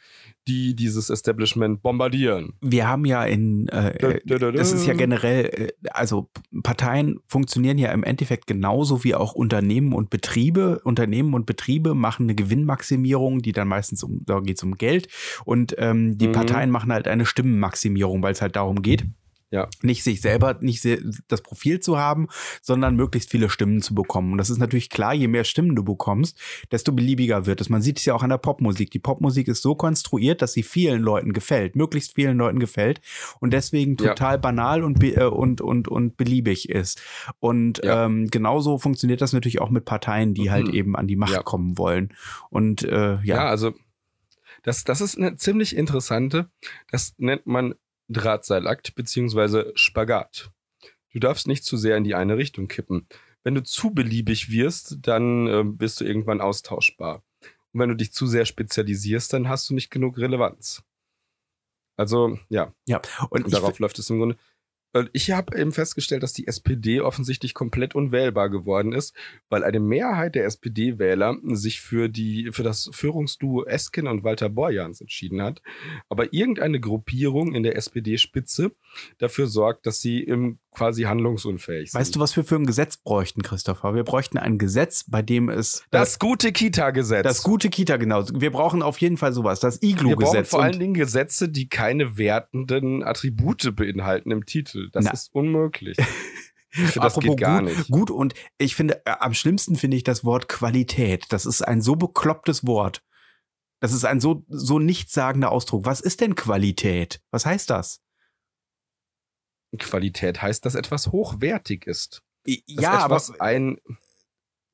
die dieses Establishment bombardieren. Wir haben ja in, äh, Da, da, da, da. das ist ja generell, äh, also Parteien funktionieren ja im Endeffekt genauso wie auch Unternehmen und Betriebe. Unternehmen und Betriebe machen eine Gewinnmaximierung, die dann meistens um, da geht es um Geld. Und ähm, die Mhm. Parteien machen halt eine Stimmenmaximierung, weil es halt darum geht. Ja. Nicht sich selber, nicht das Profil zu haben, sondern möglichst viele Stimmen zu bekommen. Und das ist natürlich klar, je mehr Stimmen du bekommst, desto beliebiger wird es. Man sieht es ja auch an der Popmusik. Die Popmusik ist so konstruiert, dass sie vielen Leuten gefällt, möglichst vielen Leuten gefällt und deswegen Ja. total banal und, äh, und, und, und beliebig ist. Und Ja. ähm, genauso funktioniert das natürlich auch mit Parteien, die halt Mhm. eben an die Macht Ja. kommen wollen. Und äh, Ja, ja, also das, das ist eine ziemlich interessante, das nennt man Drahtseilakt beziehungsweise Spagat. Du darfst nicht zu sehr in die eine Richtung kippen. Wenn du zu beliebig wirst, dann äh, bist du irgendwann austauschbar. Und wenn du dich zu sehr spezialisierst, dann hast du nicht genug Relevanz. Also, ja, ja. Und ich, darauf läuft es im Grunde. Ich habe eben festgestellt, dass die SPD offensichtlich komplett unwählbar geworden ist, weil eine Mehrheit der SPD-Wähler sich für die für das Führungsduo Esken und Walter Borjans entschieden hat, aber irgendeine Gruppierung in der SPD-Spitze dafür sorgt, dass sie im quasi handlungsunfähig sind. weißt du, was wir für ein Gesetz bräuchten, Christopher? Wir bräuchten ein Gesetz, bei dem es das gute Kita-Gesetz. Das gute Kita, genau. Wir brauchen auf jeden Fall sowas. Das wir brauchen Iglu-Gesetz. vor allen Dingen Gesetze, die keine wertenden Attribute beinhalten im Titel. Das Na. ist unmöglich. Das Apropos geht gar gut, nicht. gut und ich finde, äh, am schlimmsten finde ich das Wort Qualität. Das ist ein so beklopptes Wort. Das ist ein so, so nichtssagender Ausdruck. Was ist denn Qualität? Was heißt das? Qualität heißt, dass etwas hochwertig ist. Ja, aber, ein.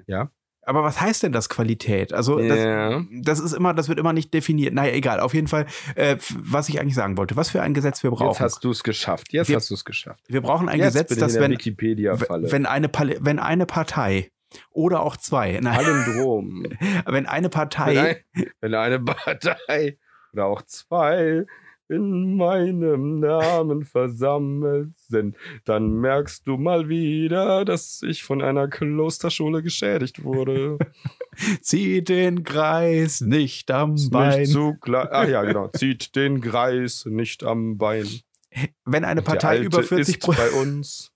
Ja. aber was heißt denn das Qualität? Also, das, ja. das ist immer, das wird immer nicht definiert. Naja, egal. Auf jeden Fall, äh, was ich eigentlich sagen wollte. Was für ein Gesetz wir Jetzt brauchen. hast du es geschafft. Jetzt Wir- hast du es geschafft. wir brauchen ein Jetzt Gesetz, das wenn, wenn eine, wenn eine Partei oder auch zwei, nein, Palindrom. wenn eine wenn, Partei ein, wenn eine Partei oder auch zwei in meinem Namen versammelt sind, dann merkst du mal wieder, dass ich von einer Klosterschule geschädigt wurde. zieht den Kreis nicht am Ist Bein. Nicht zu klein. Ah ja, genau. Zieht den Greis nicht am Bein. Wenn eine Partei über 40 ist bei uns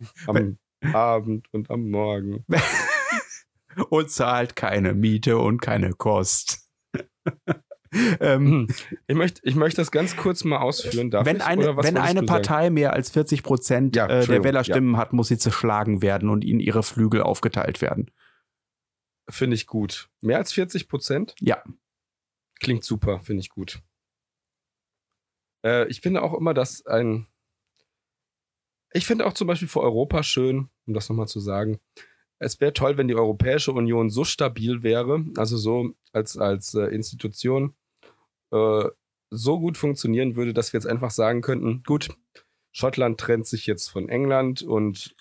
am Abend und am Morgen. und zahlt keine Miete und keine Kost. ähm, ich, möchte, ich möchte das ganz kurz mal ausführen. Darf wenn ich, eine, wenn eine Partei sagen? mehr als 40 Prozent ja, äh, der Wählerstimmen ja. hat, muss sie zerschlagen werden und ihnen ihre Flügel aufgeteilt werden. Finde ich gut. Mehr als 40 Prozent? Ja. Klingt super, finde ich gut. Äh, ich finde auch immer, dass ein. Ich finde auch zum Beispiel für Europa schön, um das nochmal zu sagen, es wäre toll, wenn die Europäische Union so stabil wäre, also so als, als äh, Institution äh, so gut funktionieren würde, dass wir jetzt einfach sagen könnten, gut, Schottland trennt sich jetzt von England und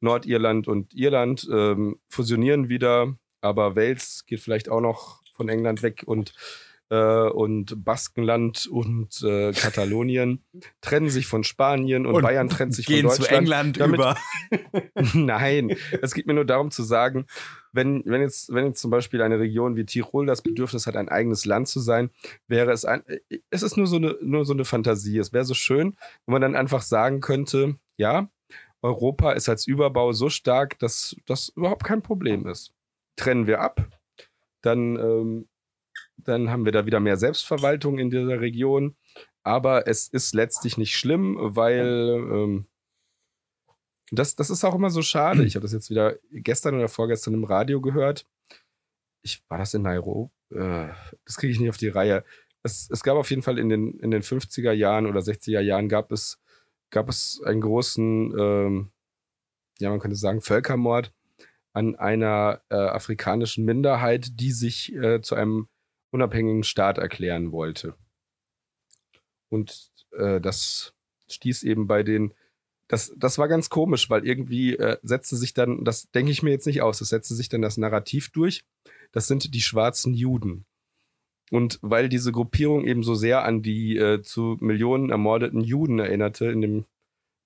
Nordirland und Irland ähm, fusionieren wieder, aber Wales geht vielleicht auch noch von England weg und äh, und Baskenland und äh, Katalonien trennen sich von Spanien und, und Bayern trennt sich von Deutschland. Gehen zu England damit, über. Nein, es geht mir nur darum zu sagen, wenn, wenn, jetzt, wenn jetzt zum Beispiel eine Region wie Tirol das Bedürfnis hat, ein eigenes Land zu sein, wäre es ein, es ist nur so eine, nur so eine Fantasie. Es wäre so schön, wenn man dann einfach sagen könnte, ja, Europa ist als Überbau so stark, dass das überhaupt kein Problem ist. Trennen wir ab, dann ähm, dann haben wir da wieder mehr Selbstverwaltung in dieser Region. Aber es ist letztlich nicht schlimm, weil ähm, das, das ist auch immer so schade. Ich habe das jetzt wieder gestern oder vorgestern im Radio gehört. Ich war das in Nairobi. Äh, das kriege ich nicht auf die Reihe. Es, es gab auf jeden Fall in den, in den 50er Jahren oder 60er Jahren gab es, gab es einen großen, ähm, ja, man könnte sagen, Völkermord an einer äh, afrikanischen Minderheit, die sich äh, zu einem unabhängigen Staat erklären wollte. Und äh, das stieß eben bei den, das, das war ganz komisch, weil irgendwie äh, setzte sich dann, das denke ich mir jetzt nicht aus, das setzte sich dann das Narrativ durch. Das sind die schwarzen Juden. Und weil diese Gruppierung eben so sehr an die äh, zu Millionen ermordeten Juden erinnerte in dem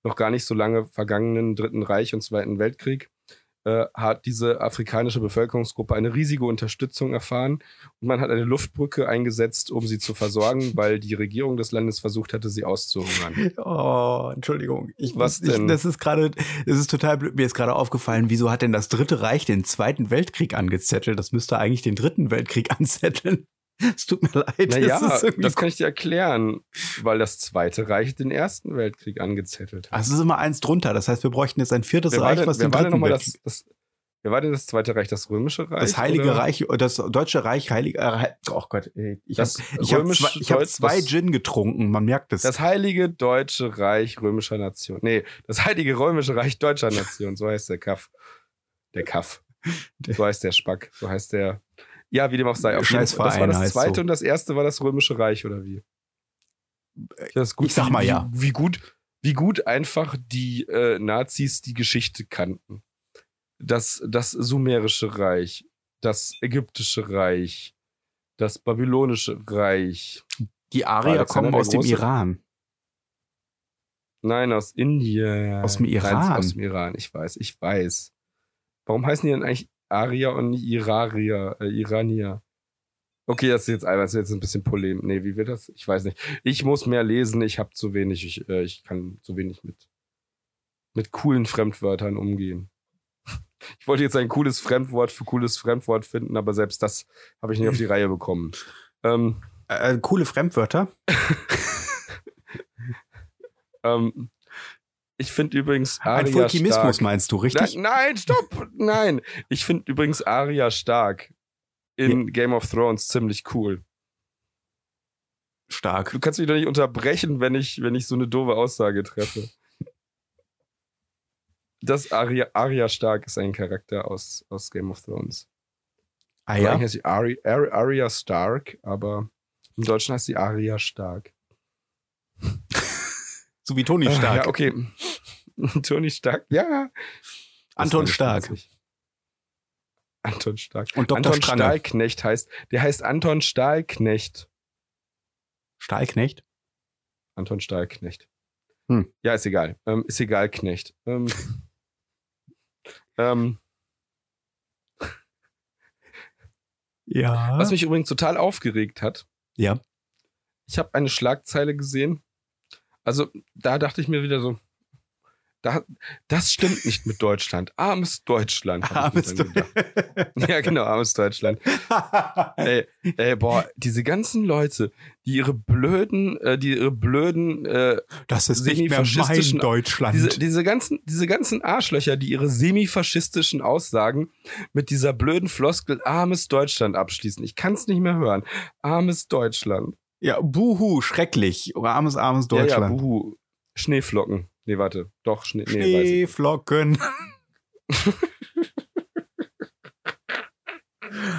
noch gar nicht so lange vergangenen Dritten Reich und Zweiten Weltkrieg, äh, hat diese afrikanische Bevölkerungsgruppe eine riesige Unterstützung erfahren und man hat eine Luftbrücke eingesetzt, um sie zu versorgen, weil die Regierung des Landes versucht hatte, sie auszuhungern. Oh, Entschuldigung. Ich, Was denn? Ich, das ist gerade, das ist total blöd. Mir ist gerade aufgefallen, wieso hat denn das Dritte Reich den Zweiten Weltkrieg angezettelt? Das müsste eigentlich den Dritten Weltkrieg anzetteln. Es tut mir leid. Naja, das, das kann ich dir erklären, weil das Zweite Reich den Ersten Weltkrieg angezettelt hat. Also es ist immer eins drunter. Das heißt, wir bräuchten jetzt ein viertes wer Reich, denn, was den Dritten Weltkrieg... Das, das, wer war denn das Zweite Reich? Das Römische Reich? Das Heilige oder? Reich, das Deutsche Reich, Heilige... Äh, oh Gott, ich habe hab zwei, ich hab zwei Gin getrunken, man merkt es. Das Heilige Deutsche Reich römischer Nation. Nee, das Heilige Römische Reich deutscher Nation, so heißt der Kaff. Der Kaff. So heißt der Spack, so heißt der ja, wie dem auch sei. Auf jeden Fall. Das war das zweite so. und das erste war das Römische Reich, oder wie? Das gut, ich sag mal wie, ja. Wie gut, wie gut einfach die äh, Nazis die Geschichte kannten. Das, das Sumerische Reich, das Ägyptische Reich, das Babylonische Reich. Die Arier kommen aus dem Iran. Nein, aus Indien. Aus dem Iran. Nein, aus dem Iran, ich weiß, ich weiß. Warum heißen die denn eigentlich Arier und Irarier, äh, Iranier. Okay, das ist jetzt, das ist jetzt ein bisschen polem. Nee, wie wird das? Ich weiß nicht. Ich muss mehr lesen, ich habe zu wenig, ich, äh, ich kann zu wenig mit, mit coolen Fremdwörtern umgehen. Ich wollte jetzt ein cooles Fremdwort für cooles Fremdwort finden, aber selbst das habe ich nicht auf die Reihe bekommen. Ähm, äh, coole Fremdwörter? ähm, ich finde übrigens Aria Ein Fulkimismus stark. meinst du, richtig? Nein, nein stopp! nein. Ich finde übrigens Aria stark in ja. Game of Thrones ziemlich cool. Stark. Du kannst mich doch nicht unterbrechen, wenn ich, wenn ich so eine doofe Aussage treffe. Das Aria, Aria Stark ist ein Charakter aus, aus Game of Thrones. Ah ja? Eigentlich heißt sie Aria, Aria Stark, aber im Deutschen heißt sie Aria Stark. so wie Tony Stark. Ja, okay. Toni Stark, ja. Anton Stark. Anton Stark. Und Dr. Anton Strange. Stahlknecht heißt, der heißt Anton Stahlknecht. Stahlknecht? Anton Stahlknecht. Hm. Ja, ist egal. Ähm, ist egal, Knecht. Ähm, ähm, ja. Was mich übrigens total aufgeregt hat. Ja. Ich habe eine Schlagzeile gesehen. Also, da dachte ich mir wieder so, Da, das stimmt nicht mit Deutschland. Armes Deutschland. Armes gedacht. Ja, genau, armes Deutschland. ey, ey, boah, diese ganzen Leute, die ihre blöden, äh, die ihre blöden, äh, Das ist nicht mehr mein Deutschland. diese, diese ganzen, diese ganzen Arschlöcher, die ihre semifaschistischen Aussagen mit dieser blöden Floskel armes Deutschland abschließen. Ich kann es nicht mehr hören. Armes Deutschland. ja, buhu, schrecklich. Armes, armes Ja, ja, Deutschland. buhu. Schneeflocken. Nee, warte. Doch, Schnee. Nee. Schneeflocken.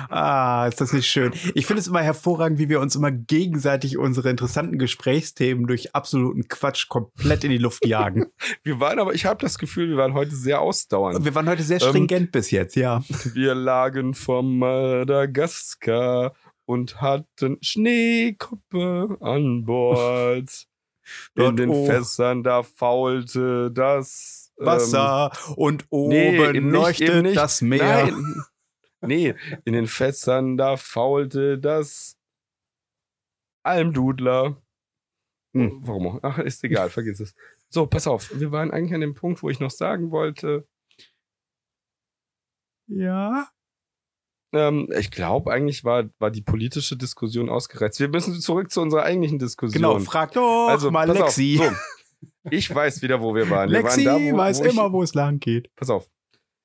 ah, ist das nicht schön. Ich finde es immer hervorragend, wie wir uns immer gegenseitig unsere interessanten Gesprächsthemen durch absoluten Quatsch komplett in die Luft jagen. Wir waren aber, ich habe das Gefühl, wir waren heute sehr ausdauernd. wir waren heute sehr Ähm, stringent bis jetzt, ja. Wir lagen vor Madagaskar und hatten Schneekuppe an Bord. In den o- Fässern, da faulte das ähm, Wasser und oben nee, leuchtet nicht. das Meer. Nein. Nee, in den Fässern, da faulte das Almdudler. Hm. Warum auch? Ach, ist egal, vergiss es. So, pass auf. Wir waren eigentlich an dem Punkt, wo ich noch sagen wollte, Ja. Ähm, ich glaube, eigentlich war, war die politische Diskussion ausgereizt. Wir müssen zurück zu unserer eigentlichen Diskussion. Genau, frag doch also, mal Lexi. Auf. So, ich weiß wieder, wo wir waren. Wir Lexi waren da, wo, weiß wo ich, immer, wo es lang geht. pass auf.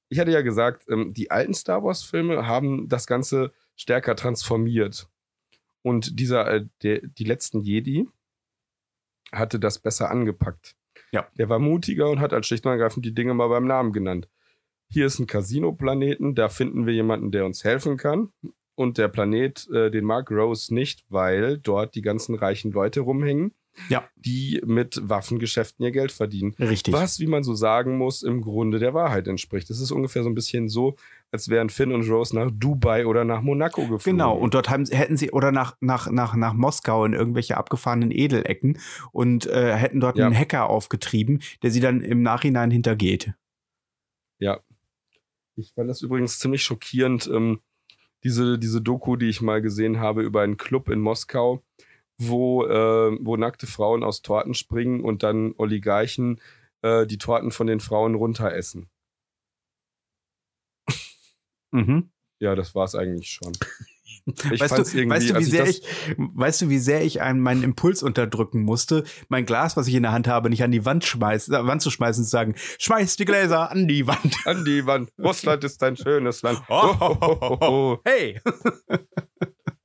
Ich hatte ja gesagt, ähm, die alten Star Wars-Filme haben das Ganze stärker transformiert. Und dieser, äh, der, die letzten Jedi hatte das besser angepackt. Ja. Der war mutiger und hat als schlicht und ergreifend die Dinge mal beim Namen genannt. Hier ist ein Casino-Planeten, da finden wir jemanden, der uns helfen kann. Und der Planet, äh, den mag Rose nicht, weil dort die ganzen reichen Leute rumhängen, Ja. die mit Waffengeschäften ihr Geld verdienen. Richtig. Was, wie man so sagen muss, im Grunde der Wahrheit entspricht. Es ist ungefähr so ein bisschen so, als wären Finn und Rose nach Dubai oder nach Monaco geflogen. Genau, und dort haben, hätten sie, oder nach, nach, nach, nach Moskau in irgendwelche abgefahrenen Edelecken und äh, hätten dort Ja. einen Hacker aufgetrieben, der sie dann im Nachhinein hintergeht. Ich fand das übrigens ziemlich schockierend, ähm, diese, diese Doku, die ich mal gesehen habe über einen Club in Moskau, wo, äh, wo nackte Frauen aus Torten springen und dann Oligarchen äh, die Torten von den Frauen runteressen. Mhm. Ja, das war's eigentlich schon. Ich weißt, du, weißt, du, wie sehr ich, weißt du, wie sehr ich einen, meinen Impuls unterdrücken musste, mein Glas, was ich in der Hand habe, nicht an die Wand, schmeißen, äh, Wand zu schmeißen und zu sagen, schmeiß die Gläser an die Wand. An die Wand. Russland ist ein schönes Land. Oh, oh, oh, oh. Hey!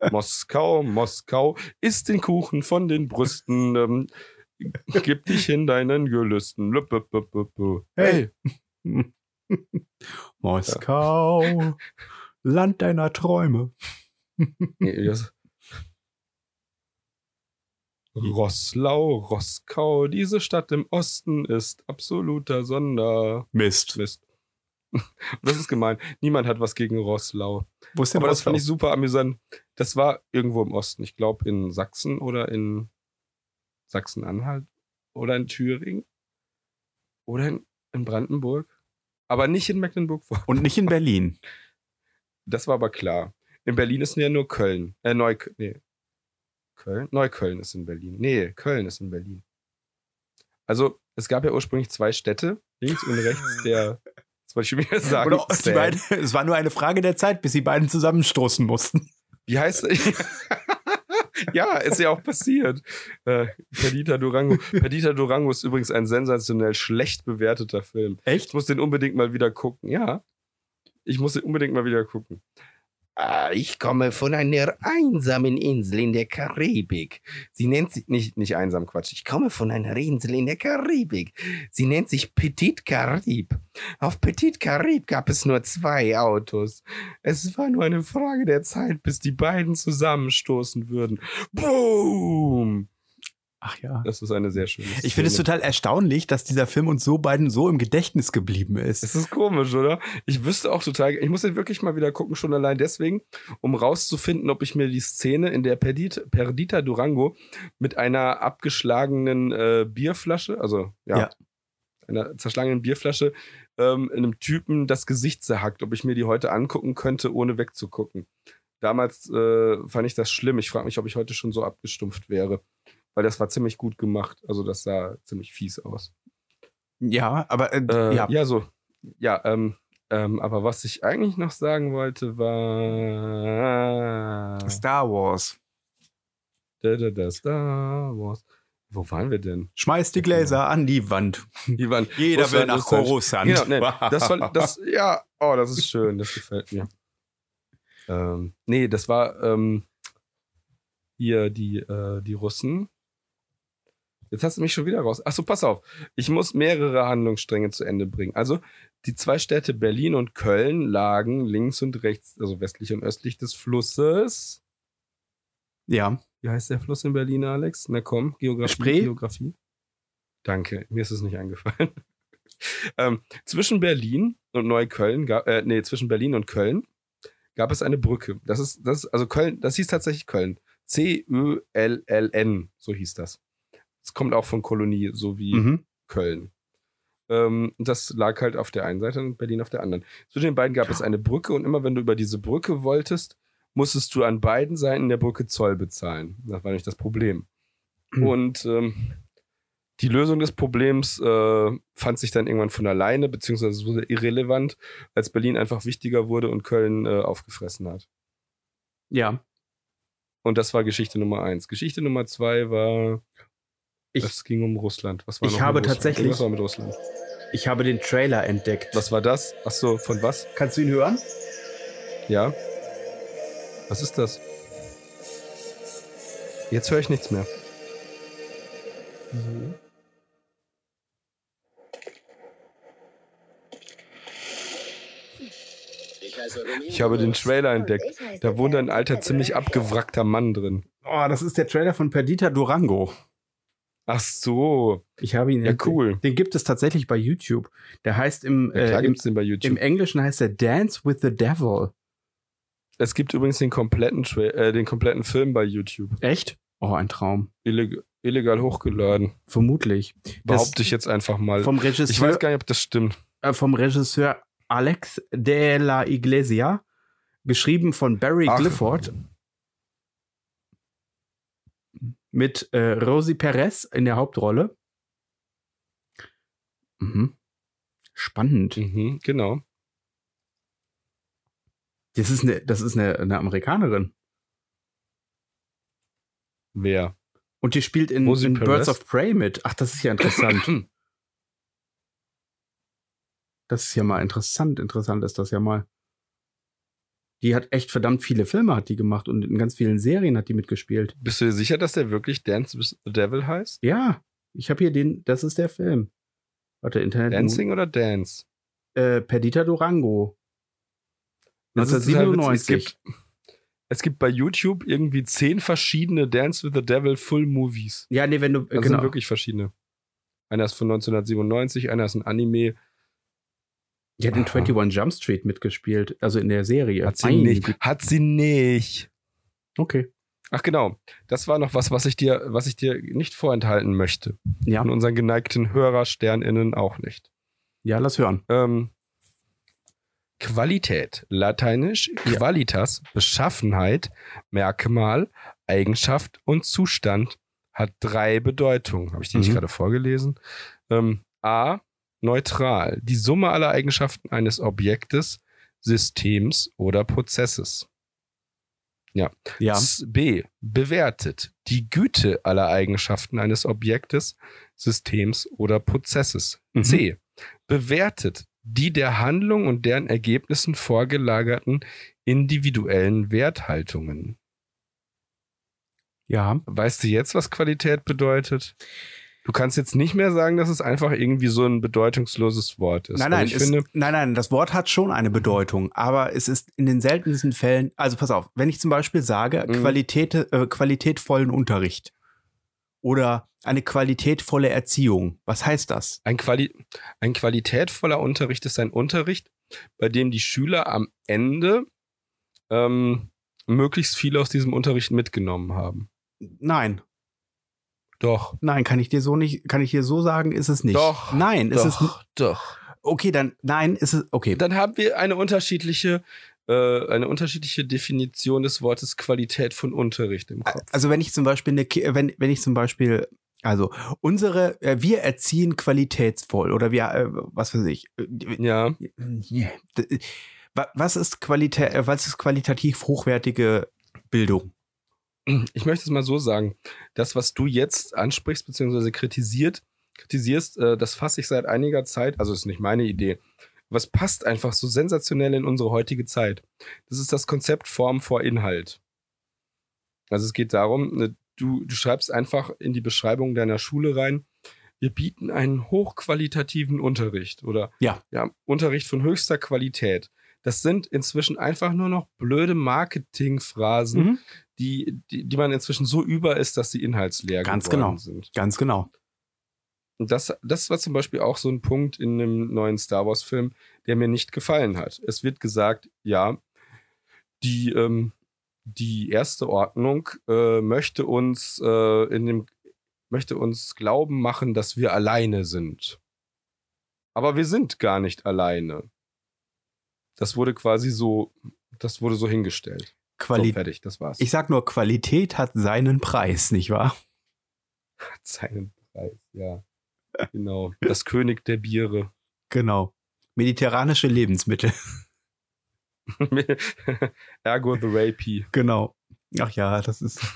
Moskau, Moskau, isst den Kuchen von den Brüsten, ähm, gib dich in deinen Gelüsten. Hey, Moskau, Land deiner Träume. Nee, das- Rosslau, Roskau, diese Stadt im Osten ist absoluter Sonder. Mist. Mist. Das ist gemein. Niemand hat was gegen Rosslau. Wo ist denn Aber das fand ich super amüsant. Das war irgendwo im Osten. Ich glaube in Sachsen oder in Sachsen-Anhalt oder in Thüringen oder in, in Brandenburg. Aber nicht in Mecklenburg-Vorpommern. Und nicht in Berlin. Das war aber klar. In Berlin ist ja nur Köln. Äh, Neukölln. Nee. Köln? Neukölln ist in Berlin. Nee, Köln ist in Berlin. Also, es gab ja ursprünglich zwei Städte, links und rechts der. Das wollte ich schon wieder sagen. Oder die beiden, es war nur eine Frage der Zeit, bis sie beiden zusammenstoßen mussten. Wie heißt Ja, ist ja auch passiert. Äh, Perdita Durango. Perdita Durango ist übrigens ein sensationell schlecht bewerteter Film. Ich Echt? muss den unbedingt mal wieder gucken. Ja. Ich muss den unbedingt mal wieder gucken. Ah, ich komme von einer einsamen Insel in der Karibik. Sie nennt sich nicht, nicht einsam, Quatsch. Ich komme von einer Insel in der Karibik. Sie nennt sich Petit Carib. Auf Petit Carib gab es nur zwei Autos. Es war nur eine Frage der Zeit, bis die beiden zusammenstoßen würden. Boom! Ach ja. Das ist eine sehr schöne Ich finde es Szene. total erstaunlich, dass dieser Film uns so beiden so im Gedächtnis geblieben ist. Es ist komisch, oder? Ich wüsste auch total, ich muss den wirklich mal wieder gucken, schon allein deswegen, um rauszufinden, ob ich mir die Szene, in der Perdita, Perdita Durango mit einer abgeschlagenen äh, Bierflasche, also ja, Ja. einer zerschlagenen Bierflasche, ähm, einem Typen das Gesicht zerhackt, ob ich mir die heute angucken könnte, ohne wegzugucken. Damals äh, fand ich das schlimm. Ich frage mich, ob ich heute schon so abgestumpft wäre. Weil das war ziemlich gut gemacht. Also das sah ziemlich fies aus. Ja, aber äh, Äh, ja. ja. so. Ja, ähm, ähm, aber was ich eigentlich noch sagen wollte, war. Star Wars. Da, da, da, Star Wars. Wo waren wir denn? Schmeiß die Gläser an die Wand. Die waren. Jeder will nach Russland. Coruscant. Genau, nee, das war, das, ja, oh, das ist schön, das gefällt mir. Ähm, nee, das war ähm, hier die, äh, die Russen. Jetzt hast du mich schon wieder raus. Achso, pass auf. Ich muss mehrere Handlungsstränge zu Ende bringen. Also, die zwei Städte Berlin und Köln lagen links und rechts, also westlich und östlich des Flusses. ja. Wie heißt der Fluss in Berlin, Alex? Na komm, Geografie. Spree? Geografie. Danke, mir ist es nicht eingefallen. ähm, zwischen Berlin und Neukölln, gab, äh, nee, zwischen Berlin und Köln gab es eine Brücke. Das ist, das also Köln, das hieß tatsächlich Köln. C-Ö-L-L-N, so hieß das. Es kommt auch von Kolonie, so wie Mhm. Köln. Ähm, das lag halt auf der einen Seite und Berlin auf der anderen. Zwischen den beiden gab es eine Brücke und immer wenn du über diese Brücke wolltest, musstest du an beiden Seiten der Brücke Zoll bezahlen. Das war nämlich das Problem. Hm. Und ähm, die Lösung des Problems äh, fand sich dann irgendwann von alleine, beziehungsweise wurde irrelevant, als Berlin einfach wichtiger wurde und Köln äh, aufgefressen hat. Ja. Und das war Geschichte Nummer eins. Geschichte Nummer zwei war, Ich- es ging um Russland. Was war Ich noch mit habe Russland? tatsächlich- Was war mit Russland? Ich habe den Trailer entdeckt. Was war das? Ach so, von was? Kannst du ihn hören? Ja. Was ist das? Jetzt höre ich nichts mehr. Ich habe den Trailer entdeckt. Da wohnt ein alter, ziemlich abgewrackter Mann drin. Oh, das ist der Trailer von Perdita Durango. Ach so. Ich habe ihn Ja, cool. Den gibt es tatsächlich bei YouTube. Der heißt im, Ja, äh, im, den im Englischen heißt er Dance with the Devil. es gibt übrigens den kompletten, äh, den kompletten Film bei YouTube. Echt? Oh, ein Traum. Illeg illegal hochgeladen. Vermutlich. Das Behaupte ich jetzt einfach mal. vom Ich weiß Regisseur, gar nicht, ob das stimmt. äh, vom Regisseur Alex de la Iglesia, geschrieben von Barry Ach. Clifford. Mit äh, Rosie Perez in der Hauptrolle. Mhm. Spannend. Mhm, genau. Das ist eine, das ist eine, eine Amerikanerin. Wer? Und die spielt in, in? Birds of Prey mit. Ach, das ist ja interessant. das ist ja mal interessant. Interessant ist das ja mal. Die hat echt verdammt viele Filme hat die gemacht und in ganz vielen Serien hat die mitgespielt. Bist du dir sicher, dass der wirklich Dance with the Devil heißt? Ja, ich habe hier den, das ist der Film. Warte, Internet. Dancing oder Dance? Äh, Perdita Durango. Das ist total witzig. 1997. Es gibt, es gibt bei YouTube irgendwie zehn verschiedene Dance with the Devil Full Movies. ja, nee, wenn du, Das genau. sind wirklich verschiedene. Einer ist von 1997, einer ist ein Anime. Die hat in Aha. 21 Jump Street mitgespielt, also in der Serie. Hat sie Meine nicht. Hat sie nicht. Okay. Ach genau, das war noch was, was ich dir, was ich dir nicht vorenthalten möchte. Ja. Und unseren geneigten HörersternInnen auch nicht. Ja, lass hören. Ähm, Qualität, lateinisch Ja. Qualitas, Beschaffenheit, Merkmal, Eigenschaft und Zustand hat drei Bedeutungen. Habe ich die nicht Mhm. gerade vorgelesen? Ähm, A, neutral, die Summe aller Eigenschaften eines Objektes, Systems oder Prozesses. Ja. S- B. Bewertet die Güte aller Eigenschaften eines Objektes, Systems oder Prozesses. Mhm. C. Bewertet die der Handlung und deren Ergebnissen vorgelagerten individuellen Werthaltungen. Ja. Weißt du jetzt, was Qualität bedeutet? Du kannst jetzt nicht mehr sagen, dass es einfach irgendwie so ein bedeutungsloses Wort ist. Nein, Also nein, ich es, finde, nein, nein, das Wort hat schon eine Bedeutung, aber es ist in den seltensten Fällen, also pass auf, wenn ich zum Beispiel sage, Mhm. Qualität, äh, qualitätvollen Unterricht oder eine qualitätvolle Erziehung, was heißt das? ein, Quali ein qualitätvoller Unterricht ist ein Unterricht, bei dem die Schüler am Ende ähm, möglichst viel aus diesem Unterricht mitgenommen haben. Nein, Doch. nein, kann ich dir so nicht, kann ich dir so sagen, ist es nicht. Doch, Nein, ist es doch, doch. okay, dann nein, ist es okay. Dann haben wir eine unterschiedliche, äh, eine unterschiedliche Definition des Wortes Qualität von Unterricht im Kopf. Also wenn ich zum Beispiel eine, Ki- wenn, wenn ich zum Beispiel Also unsere, äh, wir erziehen qualitätsvoll oder wir, äh, was weiß ich. äh, Ja. Was ist, Qualitä äh, was ist qualitativ hochwertige Bildung? Ich möchte es mal so sagen. Das, was du jetzt ansprichst, beziehungsweise kritisiert, kritisierst, äh, das fasse ich seit einiger Zeit, also ist nicht meine Idee. Was passt einfach so sensationell in unsere heutige Zeit? Das ist das Konzept Form vor Inhalt. Also es geht darum, ne, du, du schreibst einfach in die Beschreibung deiner Schule rein, wir bieten einen hochqualitativen Unterricht oder Ja. ja, Unterricht von höchster Qualität. Das sind inzwischen einfach nur noch blöde Marketingphrasen, Mhm. Die, die, die man inzwischen so über ist, dass sie inhaltsleer Ganz geworden genau. sind. Ganz genau. Und das, das war zum Beispiel auch so ein Punkt in einem neuen Star Wars-Film, der mir nicht gefallen hat. Es wird gesagt, ja, die, ähm, die erste Ordnung äh, möchte uns äh, in dem möchte uns glauben machen, dass wir alleine sind. Aber wir sind gar nicht alleine. Das wurde quasi so, das wurde so hingestellt. So, Quali fertig, das war's. ich sag nur, Qualität hat seinen Preis, nicht wahr? Hat seinen Preis, ja. Genau. Das König der Biere. Genau. Mediterranische Lebensmittel. Ergo the Rapey. genau. Ach ja, das ist.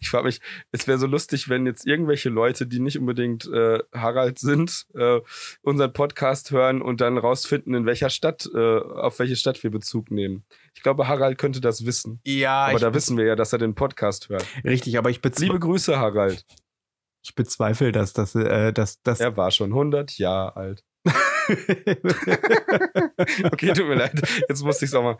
Ich frage mich, es wäre so lustig, wenn jetzt irgendwelche Leute, die nicht unbedingt äh, Harald sind, äh, unseren Podcast hören und dann rausfinden, in welcher Stadt, äh, auf welche Stadt wir Bezug nehmen. Ich glaube, Harald könnte das wissen. Ja, Aber ich, da wissen wir ja, dass er den Podcast hört. richtig, aber ich, bezwe Liebe Grüße, Harald. ich bezweifle, dass das, äh, dass das. Er war schon 100 Jahre alt. Okay, tut mir leid. Jetzt musste ich es auch mal.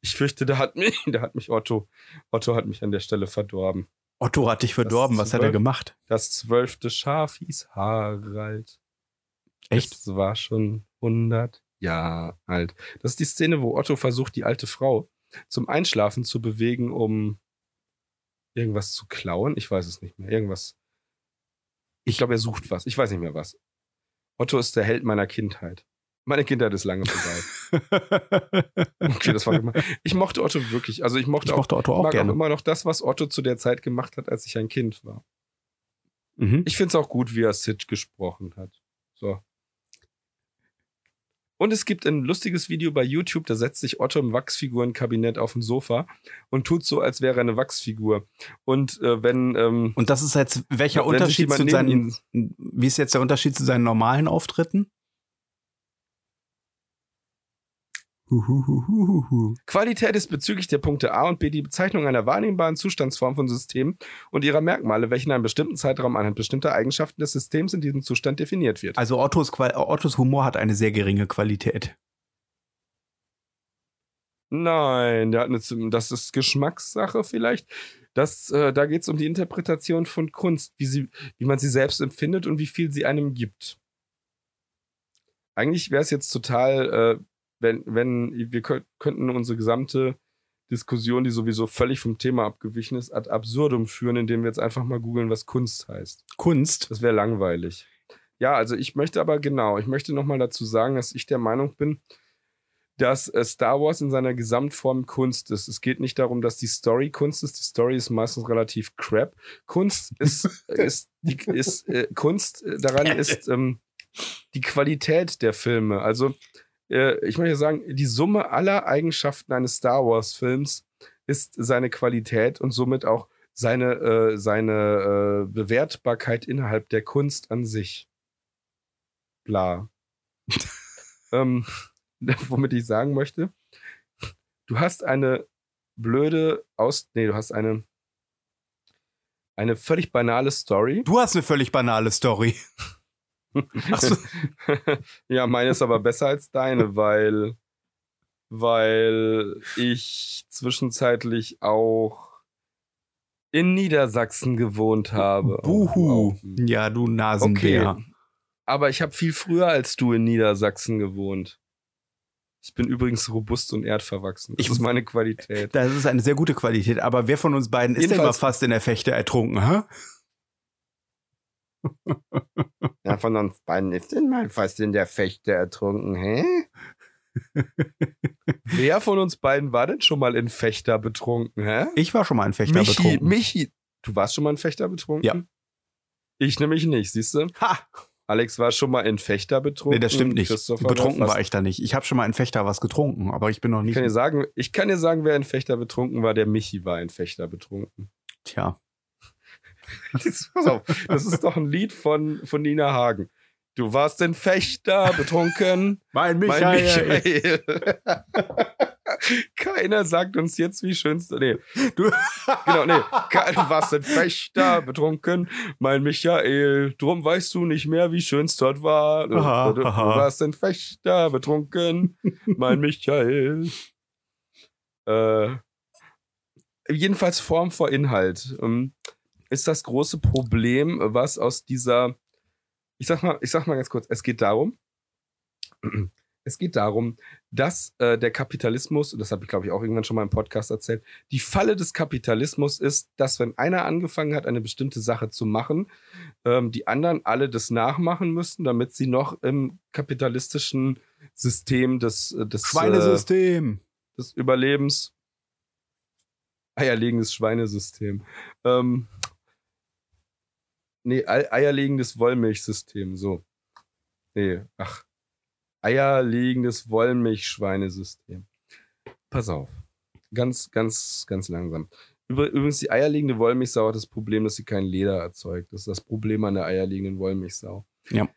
Ich fürchte, da hat mich, da hat mich Otto, Otto hat mich an der Stelle verdorben. Otto hat dich verdorben. Das Was hat er gemacht? Das zwölfte Schaf hieß Harald. Echt? Es war schon 100 Jahre alt. Das ist die Szene, wo Otto versucht, die alte Frau zum Einschlafen zu bewegen, um irgendwas zu klauen. Ich weiß es nicht mehr. Irgendwas. Ich glaube, er sucht was. Ich weiß nicht mehr was. Otto ist der Held meiner Kindheit. Meine Kindheit ist lange vorbei. Okay, das war gemein. Ich mochte Otto wirklich. Also ich mochte, ich auch, mochte Otto auch mag auch gerne. immer noch das, was Otto zu der Zeit gemacht hat, als ich ein Kind war. Mhm. Ich finde es auch gut, wie er Sid gesprochen hat. So. Und es gibt ein lustiges Video bei YouTube, da setzt sich Otto im Wachsfigurenkabinett auf dem Sofa und tut so, als wäre er eine Wachsfigur. Und äh, wenn, ähm, Und das ist jetzt welcher Unterschied zu seinen. Wie ist jetzt der Unterschied zu seinen normalen Auftritten? Huhuhuhuhu. Qualität ist bezüglich der Punkte A und B die Bezeichnung einer wahrnehmbaren Zustandsform von Systemen und ihrer Merkmale, welche in einem bestimmten Zeitraum anhand bestimmter Eigenschaften des Systems in diesem Zustand definiert wird. Also Ottos, Ottos Humor hat eine sehr geringe Qualität. Nein, der hat eine, das ist Geschmackssache vielleicht. Das, äh, da geht es um die Interpretation von Kunst, wie, sie, wie man sie selbst empfindet und wie viel sie einem gibt. Eigentlich wäre es jetzt total, äh, wenn, wenn wir kö- könnten unsere gesamte Diskussion, die sowieso völlig vom Thema abgewichen ist, ad absurdum führen, indem wir jetzt einfach mal googeln, was Kunst heißt. Kunst. Das wäre langweilig. Ja, also ich möchte aber genau, ich möchte nochmal dazu sagen, dass ich der Meinung bin, dass äh, Star Wars in seiner Gesamtform Kunst ist. Es geht nicht darum, dass die Story Kunst ist. Die Story ist meistens relativ crap. Kunst ist, ist, die, ist äh, Kunst äh, daran ist ähm, die Qualität der Filme. Also äh, ich möchte sagen, die Summe aller Eigenschaften eines Star Wars Films ist seine Qualität und somit auch seine, äh, seine äh, Bewertbarkeit innerhalb der Kunst an sich. Bla. ähm, womit ich sagen möchte, du hast eine blöde Aus... Nee, du hast eine eine völlig banale Story. Du hast eine völlig banale Story. So. ja, meine ist aber besser als deine, weil weil ich zwischenzeitlich auch in Niedersachsen gewohnt habe. Buhu. Auch- Ja, du Nasenbär. Okay. Aber ich habe viel früher als du in Niedersachsen gewohnt. Ich bin übrigens robust und erdverwachsen. Das Ich- ist meine Qualität. Das ist eine sehr gute Qualität, aber wer von uns beiden ist denn mal Jedenfalls- fast in der Fechte ertrunken, hä? Ja, von uns beiden ist denn mal fast in der Fechte ertrunken, hä? Wer von uns beiden war denn schon mal in Fechter betrunken, hä? Ich war schon mal in Fechter Michi, betrunken. Michi, Du warst schon mal in Fechter betrunken? Ja. Ich nämlich nicht, siehst du? Ha! Alex war schon mal in Fechter betrunken. Nee, das stimmt nicht. Betrunken fast- war ich da nicht. Ich habe schon mal in Fechter was getrunken, aber ich bin noch Ich nicht. kann, dir sagen, ich kann dir sagen, wer in Fechter betrunken war. Der Michi war in Fechter betrunken. Tja. Das, pass auf, das ist doch ein Lied von, von Nina Hagen. Du warst in Fechter betrunken. Mein Mein Michael. Keiner sagt uns jetzt, wie schönst du. Nee, Du, genau, nee. Du warst in Fechter betrunken. Mein Michael. Drum weißt du nicht mehr, wie schön's dort war. Du, Aha, du, du aha. warst in Fechter betrunken. Mein Michael. Äh, jedenfalls Form vor Inhalt. Ähm, ist das große Problem, was aus dieser. Ich sag mal, ich sag mal ganz kurz, es geht darum, es geht darum, dass äh, der Kapitalismus, und das habe ich glaube ich auch irgendwann schon mal im Podcast erzählt, die Falle des Kapitalismus ist, dass wenn einer angefangen hat, eine bestimmte Sache zu machen, ähm, die anderen alle das nachmachen müssten, damit sie noch im kapitalistischen System des, äh, des, äh, Schweinesystem. des Überlebens, eierlegendes Schweinesystem, ähm, nee, Ei- eierlegendes Wollmilchsystem, so. Nee, ach, eierlegendes Wollmilchschweinesystem. Pass auf. Ganz, ganz, ganz langsam. Übr- Übrigens, die eierlegende Wollmilchsau hat das Problem, dass sie kein Leder erzeugt. Das ist das Problem an der eierlegenden Wollmilchsau. Ja.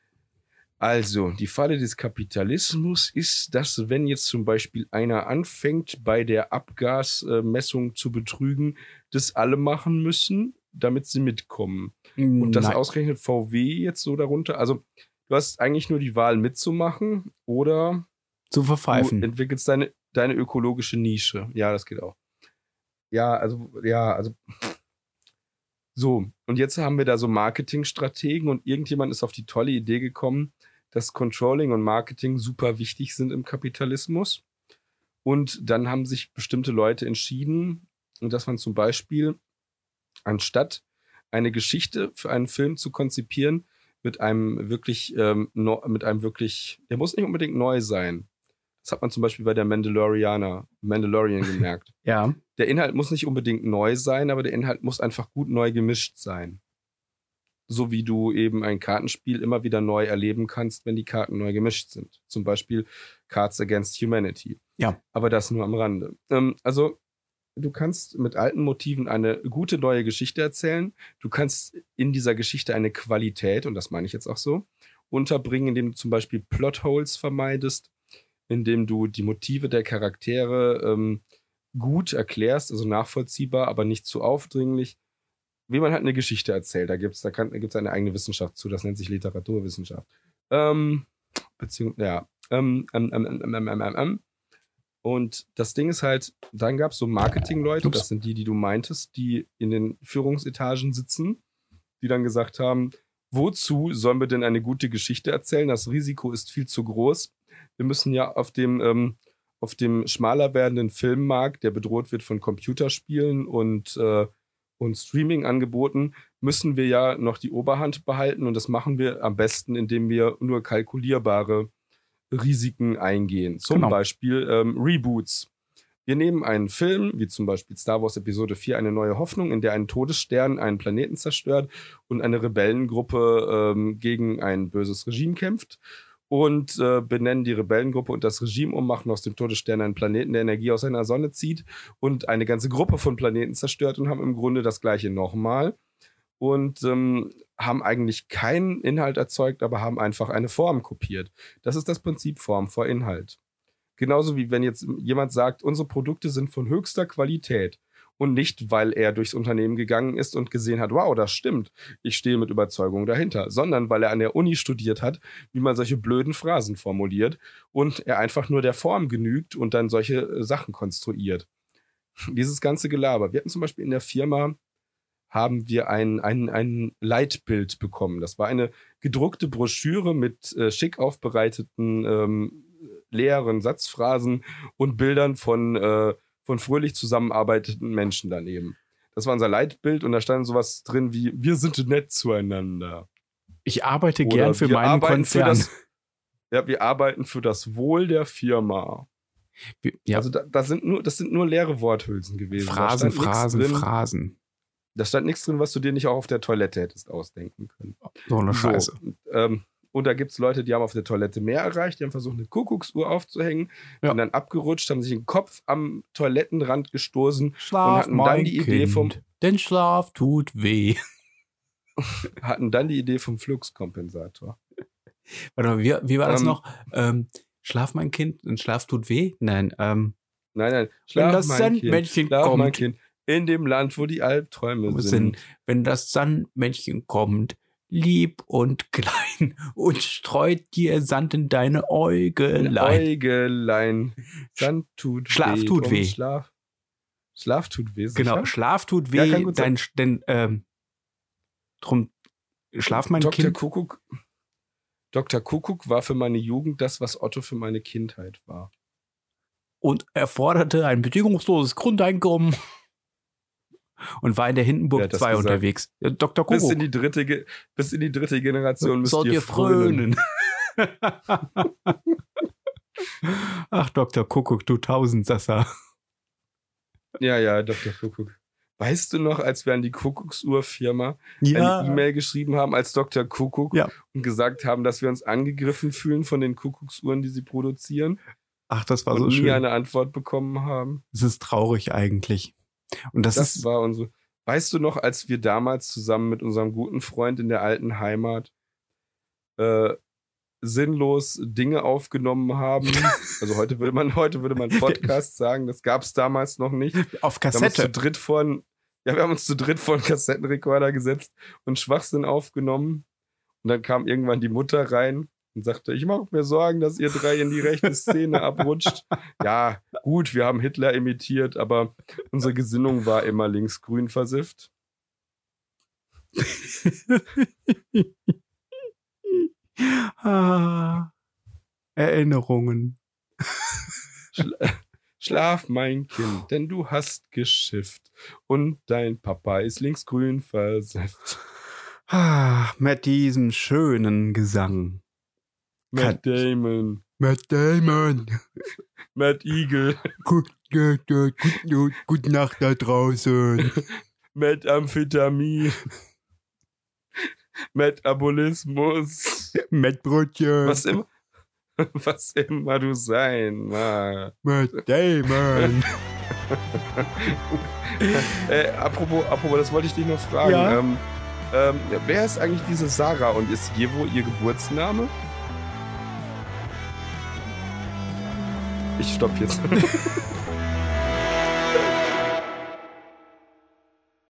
Also, die Falle des Kapitalismus ist, dass wenn jetzt zum Beispiel einer anfängt, bei der Abgasmessung zu betrügen, das alle machen müssen, damit sie mitkommen. Und das Nein. ausgerechnet VW jetzt so darunter. Also, du hast eigentlich nur die Wahl mitzumachen oder zu du verpfeifen. entwickelst deine, deine ökologische Nische. Ja, das geht auch. Ja, also, ja, also. So, und jetzt haben wir da so Marketingstrategen und irgendjemand ist auf die tolle Idee gekommen, dass Controlling und Marketing super wichtig sind im Kapitalismus. Und dann haben sich bestimmte Leute entschieden, dass man zum Beispiel anstatt eine Geschichte für einen Film zu konzipieren, mit einem wirklich, ähm, no, mit einem wirklich, der muss nicht unbedingt neu sein. Das hat man zum Beispiel bei der Mandalorianer, Mandalorian gemerkt. Ja. Der Inhalt muss nicht unbedingt neu sein, aber der Inhalt muss einfach gut neu gemischt sein. So wie du eben ein Kartenspiel immer wieder neu erleben kannst, wenn die Karten neu gemischt sind. Zum Beispiel Cards Against Humanity. Ja. Aber das nur am Rande. Ähm, also, du kannst mit alten Motiven eine gute neue Geschichte erzählen. Du kannst in dieser Geschichte eine Qualität, und das meine ich jetzt auch so, unterbringen, indem du zum Beispiel Plotholes vermeidest, indem du die Motive der Charaktere ähm, gut erklärst, also nachvollziehbar, aber nicht zu aufdringlich. Wie man halt eine Geschichte erzählt, da gibt's da kann, gibt's eine eigene Wissenschaft zu, das nennt sich Literaturwissenschaft. Ähm, beziehungsweise, ja. Ähm, ähm, ähm, ähm, ähm, ähm, ähm, ähm. Und das Ding ist halt, dann gab's so Marketingleute, das sind die, die du meintest, die in den Führungsetagen sitzen, die dann gesagt haben, wozu sollen wir denn eine gute Geschichte erzählen? Das Risiko ist viel zu groß. Wir müssen ja auf dem, ähm, auf dem schmaler werdenden Filmmarkt, der bedroht wird von Computerspielen und, äh, und Streaming-Angeboten, müssen wir ja noch die Oberhand behalten. Und das machen wir am besten, indem wir nur kalkulierbare Risiken eingehen. Zum Genau. Beispiel ähm, Reboots. Wir nehmen einen Film, wie zum Beispiel Star Wars Episode 4, eine neue Hoffnung, in der ein Todesstern einen Planeten zerstört und eine Rebellengruppe ähm, gegen ein böses Regime kämpft und äh, benennen die Rebellengruppe und das Regime um, machen aus dem Todesstern einen Planeten, der Energie aus einer Sonne zieht und eine ganze Gruppe von Planeten zerstört und haben im Grunde das gleiche nochmal und ähm, haben eigentlich keinen Inhalt erzeugt, aber haben einfach eine Form kopiert. Das ist das Prinzip Form vor Inhalt. Genauso wie wenn jetzt jemand sagt, unsere Produkte sind von höchster Qualität und nicht, weil er durchs Unternehmen gegangen ist und gesehen hat, wow, das stimmt, ich stehe mit Überzeugung dahinter, sondern weil er an der Uni studiert hat, wie man solche blöden Phrasen formuliert und er einfach nur der Form genügt und dann solche äh, Sachen konstruiert. Dieses ganze Gelaber. Wir hatten zum Beispiel in der Firma haben wir ein, ein, ein Leitbild bekommen. Das war eine gedruckte Broschüre mit äh, schick aufbereiteten ähm, leeren Satzphrasen und Bildern von, äh, von fröhlich zusammenarbeitenden Menschen daneben. Das war unser Leitbild und da stand sowas drin wie, wir sind nett zueinander. Ich arbeite Oder gern für meinen arbeiten für Konzern. das- Ja, wir arbeiten für das Wohl der Firma. ja, Also da, das, sind nur, das sind nur leere Worthülsen gewesen. Da Phrasen, Phrasen. Phrasen. Da stand nichts drin, was du dir nicht auch auf der Toilette hättest ausdenken können. So eine Scheiße. So, und, ähm, und da gibt es Leute, die haben auf der Toilette mehr erreicht, die haben versucht, eine Kuckucksuhr aufzuhängen, Ja. sind dann abgerutscht, haben sich den Kopf am Toilettenrand gestoßen, Schlaf, hatten dann die Idee vom- Denn Schlaf tut weh. hatten dann die Idee vom Fluxkompensator. Warte mal, wie, wie war das Ähm, noch? Ähm, Schlaf, mein Kind, und Schlaf tut weh? Nein, ähm, Nein, nein, Wenn das mein Sandmännchen kind, schlaf, mein kommt. Kind, in dem Land, wo die Albträume sind. wenn das Sandmännchen kommt, lieb und klein und streut dir Sand in deine Äugelein. Äugelein. Sand tut Schlaf weh. tut weh. Schlaf, Schlaf tut weh. Genau, sicher? Schlaf tut Ja, weh, sein. dein, denn, ähm, drum, Schlaf, mein Dr. Kind. Kuckuck, Dr. Kuckuck war für meine Jugend das, was Otto für meine Kindheit war. und er forderte ein bedingungsloses Grundeinkommen und war in der Hindenburg hat das 2 gesagt? unterwegs. Ja, Dr. Bis Kuckuck. in, die dritte, bis in die dritte Generation müsst Sollt ihr frönen. Ach, Dr. Kuckuck, du Tausendsasser. Ja, ja, Dr. Kuckuck. Weißt du noch, als wir an die Kuckucksuhr-Firma eine E-Mail geschrieben haben als Dr. Kuckuck Ja. und gesagt haben, dass wir uns angegriffen fühlen von den Kuckucksuhren, die sie produzieren Ach, das war und so nie schön. eine Antwort bekommen haben? Das ist traurig eigentlich. Und das, Das ist, war unsere. Weißt du noch, als wir damals zusammen mit unserem guten Freund in der alten Heimat äh, sinnlos Dinge aufgenommen haben? also heute würde man heute würde man Podcast sagen, das gab es damals noch nicht. auf Wir haben uns zu Kassette. dritt einen, ja, wir haben uns zu dritt vor einen Kassettenrekorder gesetzt und Schwachsinn aufgenommen. Und dann kam irgendwann die Mutter rein und sagte, ich mache mir Sorgen, dass ihr drei in die rechte Szene abrutscht. Ja, gut, wir haben Hitler imitiert, aber unsere Gesinnung war immer linksgrün versifft. ah, Erinnerungen. Schla Schlaf, mein Kind, denn du hast geschifft und dein Papa ist linksgrün versifft. Ah, mit diesem schönen Gesang. Matt Damon, Matt Damon. Matt Eagle, Gut, gut, gut, gut, gute Nacht da draußen. Matt Amphetamin, Metabolismus, Matt Brötchen. was immer, was immer du sein magst. Matt Damon. Äh, apropos, apropos, das wollte ich dich noch fragen. Ja? Ähm, ähm, wer ist eigentlich diese Sarah und ist Jevo ihr Geburtsname? Ich stopp jetzt.